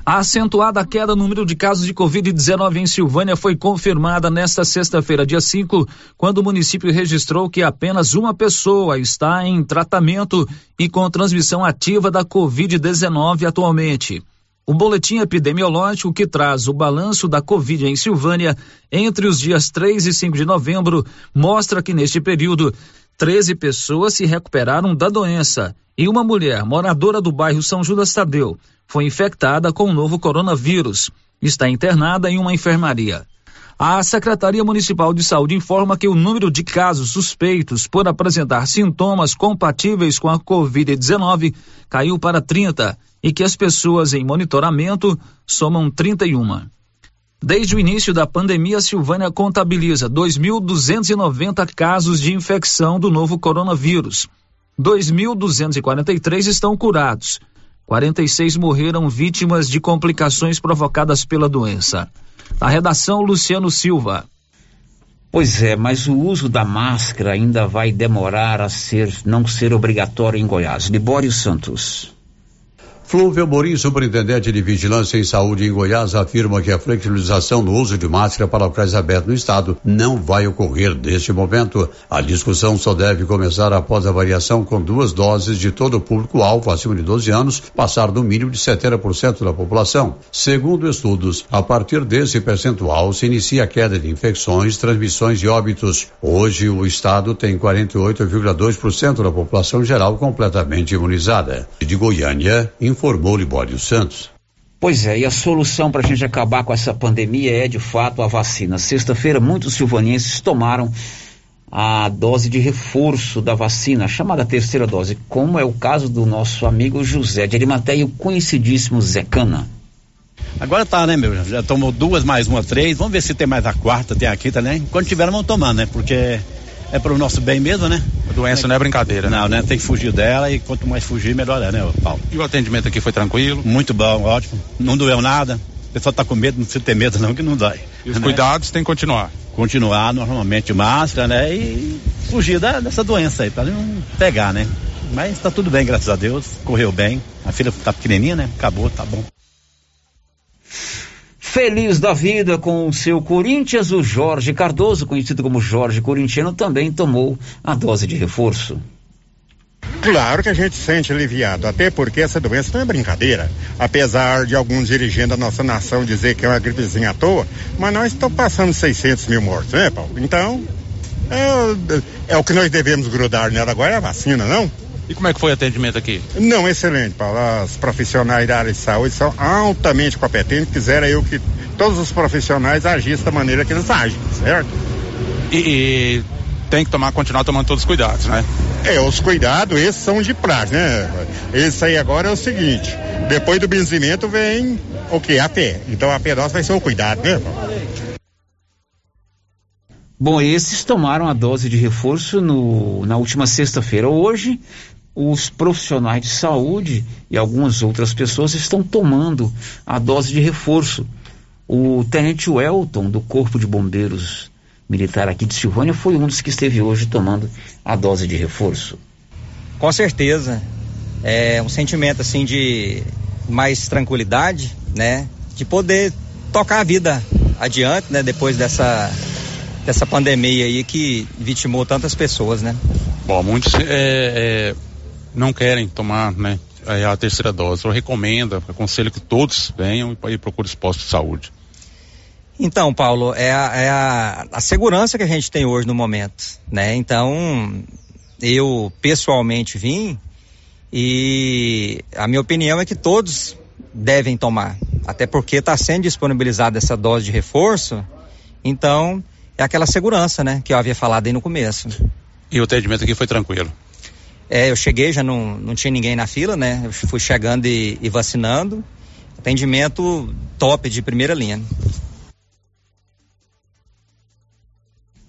A acentuada queda no número de casos de Covid-19 em Silvânia foi confirmada nesta sexta-feira, dia 5, quando o município registrou que apenas uma pessoa está em tratamento e com transmissão ativa da Covid-19 atualmente. O boletim epidemiológico que traz o balanço da Covid em Silvânia entre os dias 3 e 5 de novembro mostra que neste período 13 pessoas se recuperaram da doença e uma mulher moradora do bairro São Judas Tadeu foi infectada com o novo coronavírus. Está internada em uma enfermaria. A Secretaria Municipal de Saúde informa que o número de casos suspeitos por apresentar sintomas compatíveis com a Covid-19 caiu para 30 e que as pessoas em monitoramento somam 31. Desde o início da pandemia, Silvânia contabiliza 2.290 casos de infecção do novo coronavírus. 2.243 estão curados. 46 morreram vítimas de complicações provocadas pela doença. A redação Luciano Silva. Pois é, mas o uso da máscara ainda vai demorar a ser não ser obrigatório em Goiás. Libório Santos. Flúvio Morim, superintendente de Vigilância em Saúde em Goiás, afirma que a flexibilização no uso de máscara para locais abertos no estado não vai ocorrer neste momento. A discussão só deve começar após a variação com duas doses de todo o público-alvo acima de 12 anos passar do mínimo de 70% da população. Segundo estudos, a partir desse percentual se inicia a queda de infecções, transmissões e óbitos. Hoje, o estado tem 48,2% da população geral completamente imunizada. De Goiânia, informou Libório Santos. Pois é, e a solução para a gente acabar com essa pandemia é de fato a vacina. Sexta-feira, muitos silvanenses tomaram a dose de reforço da vacina, chamada terceira dose, como é o caso do nosso amigo José de Arimateia e o conhecidíssimo Zé Cana. Agora tá, né, meu? Já tomou duas, mais uma, três. Vamos ver se tem mais a quarta, tem a quinta, né? Quando tiver, vamos tomando, né? Porque é para o nosso bem mesmo, né? A doença não é brincadeira. Não, né? Tem que fugir dela e quanto mais fugir, melhor é, né, Paulo? E o atendimento aqui foi tranquilo? Muito bom, ótimo. Não doeu nada. O pessoal tá com medo, não precisa ter medo não, que não dói. E os né? cuidados tem que continuar? Continuar normalmente máscara, né? E fugir da, dessa doença aí, para não pegar, né? Mas tá tudo bem, graças a Deus. Correu bem. A filha tá pequenininha, né? Acabou, tá bom. Feliz da vida com o seu Corinthians, o Jorge Cardoso, conhecido como Jorge Corintiano, também tomou a dose de reforço. Claro que a gente sente aliviado, até porque essa doença não é brincadeira. Apesar de alguns dirigentes da nossa nação dizer que é uma gripezinha à toa, mas nós estamos passando 600 mil mortos, né, Paulo? Então, é, é o que nós devemos grudar nela agora é a vacina, não? E como é que foi o atendimento aqui? Não, excelente, Paulo. As profissionais da área de saúde são altamente competentes. Quisera eu que todos os profissionais agissem da maneira que eles agem, certo? E, e tem que tomar, continuar tomando todos os cuidados, né? É, os cuidados, esses são de praxe, né? Esse aí agora é o seguinte, depois do benzimento vem o que? A pé. Então a pé nossa vai ser o cuidado, né? Bom, esses tomaram a dose de reforço no, na última sexta-feira. Hoje, os profissionais de saúde e algumas outras pessoas estão tomando a dose de reforço. O tenente Welton, do Corpo de Bombeiros Militar aqui de Silvânia, foi um dos que esteve hoje tomando a dose de reforço. Com certeza. É um sentimento assim de mais tranquilidade, né? De poder tocar a vida adiante, né? Depois dessa dessa pandemia aí que vitimou tantas pessoas, né? Bom, muitos é, é, não querem tomar, né? A terceira dose. Eu recomendo, aconselho que todos venham e procurem os postos de saúde. Então, Paulo, é, a, é a, a, segurança que a gente tem hoje no momento, né? Então, eu pessoalmente vim e a minha opinião é que todos devem tomar, até porque está sendo disponibilizada essa dose de reforço, então é aquela segurança, né, que eu havia falado aí no começo. E o atendimento aqui foi tranquilo? É, eu cheguei, já não, não tinha ninguém na fila, né? Eu fui chegando e, e vacinando. Atendimento top de primeira linha.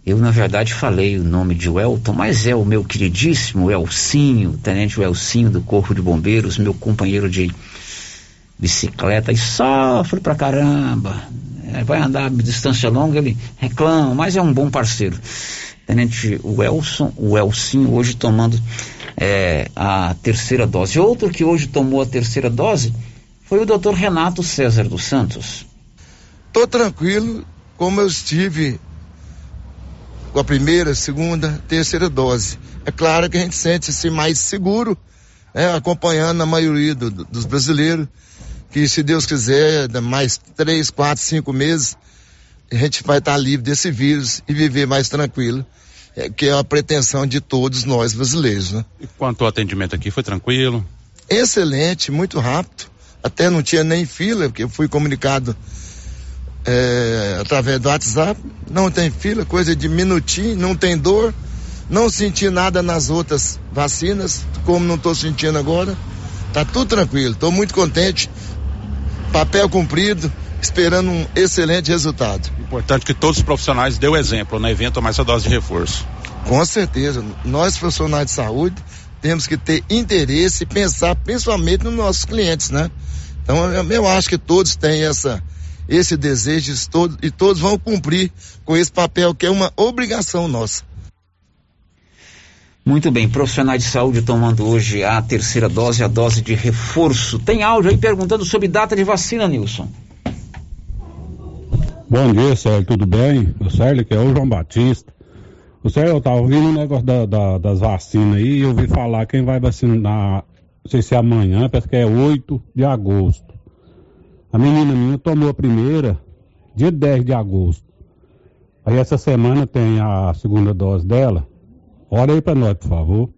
Eu, na verdade, falei o nome de Welton, mas é o meu queridíssimo Elcinho, tenente Elcinho do Corpo de Bombeiros, meu companheiro de bicicleta, e sofre pra caramba. É, vai andar distância longa, ele reclama, mas é um bom parceiro. Tenente Welson, o Elcinho, hoje tomando é, a terceira dose. Outro que hoje tomou a terceira dose foi o doutor Renato César dos Santos. Tô tranquilo, como eu estive com a primeira, segunda, terceira dose. É claro que a gente sente-se mais seguro, né, acompanhando a maioria do, dos brasileiros, que se Deus quiser, mais três, quatro, cinco meses, a gente vai estar livre desse vírus e viver mais tranquilo, é, que é a pretensão de todos nós brasileiros. Né? E quanto ao atendimento aqui, foi tranquilo? Excelente, muito rápido. Até não tinha nem fila, porque eu fui comunicado é, através do WhatsApp, não tem fila, coisa de minutinho, não tem dor, não senti nada nas outras vacinas, como não estou sentindo agora. Tá tudo tranquilo, estou muito contente. Papel cumprido, esperando um excelente resultado. Importante que todos os profissionais dêem o exemplo no evento mais essa dose de reforço. Com certeza, nós profissionais de saúde temos que ter interesse e pensar principalmente nos nossos clientes, né? Então eu, eu acho que todos têm essa esse desejo todo, e todos vão cumprir com esse papel que é uma obrigação nossa. Muito bem, profissionais de saúde tomando hoje a terceira dose, a dose de reforço. Tem áudio aí perguntando sobre data de vacina, Nilson. Bom dia, Sérgio, tudo bem? O Sérgio que é o João Batista. O Sérgio, eu tava ouvindo um negócio da, da, das vacinas aí e eu ouvi falar quem vai vacinar, não sei se é amanhã, parece que é 8 de agosto. A menina minha tomou a primeira dia 10 de agosto. Aí essa semana tem a segunda dose dela. Olha aí para nós, por favor.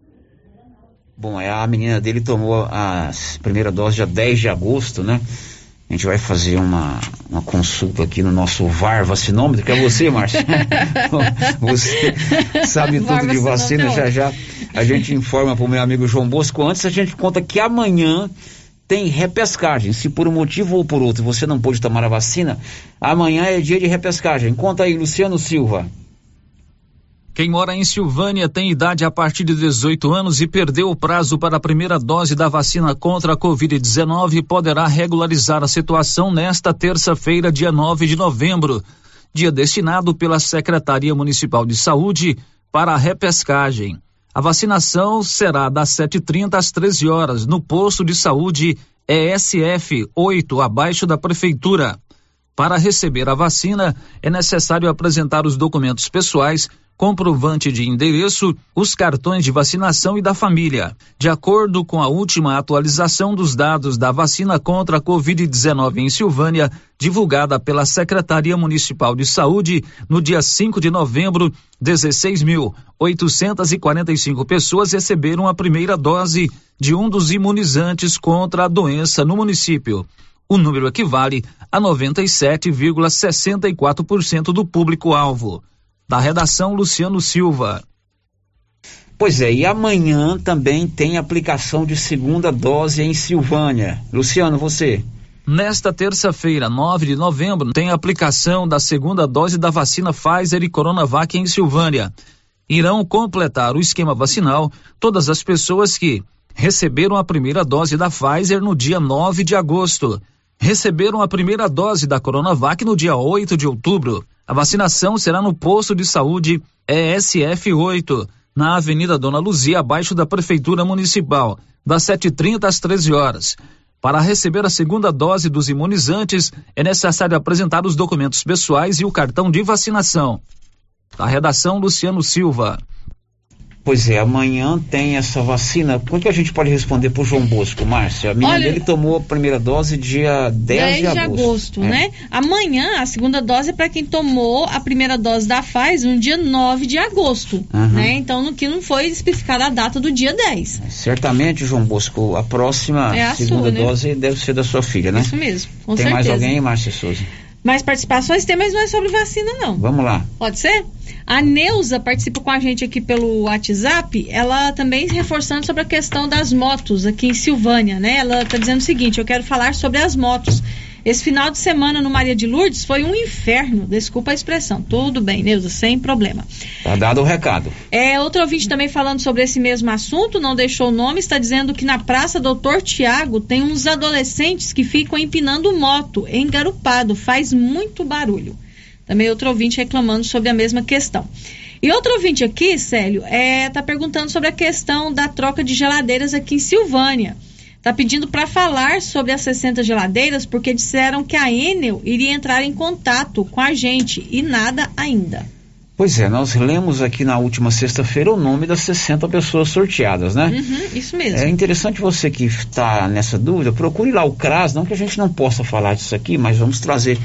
Bom, é a menina dele tomou a primeira dose dia 10 de agosto, né? A gente vai fazer uma, uma consulta aqui no nosso VAR vacinômetro, que é você, Márcio. você sabe tudo de vacina, já já a gente informa para o meu amigo João Bosco. Antes a gente conta que amanhã tem repescagem. Se por um motivo ou por outro você não pôde tomar a vacina, amanhã é dia de repescagem. Conta aí, Luciano Silva. Quem mora em Silvânia tem idade a partir de 18 anos e perdeu o prazo para a primeira dose da vacina contra a Covid-19 poderá regularizar a situação nesta terça-feira, dia 9 de novembro, dia destinado pela Secretaria Municipal de Saúde para a repescagem. A vacinação será das 7h30 às 13 horas no posto de saúde ESF 8, abaixo da prefeitura. Para receber a vacina, é necessário apresentar os documentos pessoais comprovante de endereço, os cartões de vacinação e da família. De acordo com a última atualização dos dados da vacina contra a Covid-19 em Silvânia, divulgada pela Secretaria Municipal de Saúde, no dia 5 de novembro, 16.845 pessoas receberam a primeira dose de um dos imunizantes contra a doença no município. O número equivale a 97,64% do público-alvo. Da redação, Luciano Silva. Pois é, e amanhã também tem aplicação de segunda dose em Silvânia. Luciano, você. Nesta terça-feira, 9 de novembro, tem aplicação da segunda dose da vacina Pfizer e Coronavac em Silvânia. Irão completar o esquema vacinal todas as pessoas que receberam a primeira dose da Pfizer no dia 9 de agosto. Receberam a primeira dose da Coronavac no dia 8 de outubro. A vacinação será no posto de saúde ESF 8, na Avenida Dona Luzia, abaixo da Prefeitura Municipal, das 7h30 às 13 horas. Para receber a segunda dose dos imunizantes, é necessário apresentar os documentos pessoais e o cartão de vacinação. Da redação, Luciano Silva. Pois é, amanhã tem essa vacina. Quando que a gente pode responder pro João Bosco, Márcia? A menina Olha, dele tomou a primeira dose dia 10, 10 de agosto. agosto, É. né? Amanhã, a segunda dose é para quem tomou a primeira dose da Pfizer no dia 9 de agosto, Aham. né? Então, no que não foi especificada a data do dia 10. Certamente, João Bosco, a próxima É a segunda sua, né? dose deve ser da sua filha, né? Isso mesmo, com tem certeza. mais alguém, Márcia Souza? Mais participações tem, mas não é sobre vacina, não. Vamos lá. Pode ser? A Neuza participa com a gente aqui pelo WhatsApp. Ela também reforçando sobre a questão das motos aqui em Silvânia, né? Ela está dizendo o seguinte: eu quero falar sobre as motos. Esse final de semana no Maria de Lourdes foi um inferno. Desculpa a expressão. Tudo bem, Neuza, sem problema. Tá dado o recado. É, outro ouvinte também falando sobre esse mesmo assunto, não deixou o nome, está dizendo que na Praça Doutor Tiago tem uns adolescentes que ficam empinando moto, engarupado, faz muito barulho. Também outro ouvinte reclamando sobre a mesma questão. E outro ouvinte aqui, Célio, é, tá perguntando sobre a questão da troca de geladeiras aqui em Silvânia. Tá pedindo para falar sobre as 60 geladeiras porque disseram que a Enel iria entrar em contato com a gente e nada ainda. Pois é, nós lemos aqui na última sexta-feira o nome das 60 pessoas sorteadas, né? Uhum, isso mesmo. É interessante você que está nessa dúvida, procure lá o CRAS, não que a gente não possa falar disso aqui, mas vamos trazer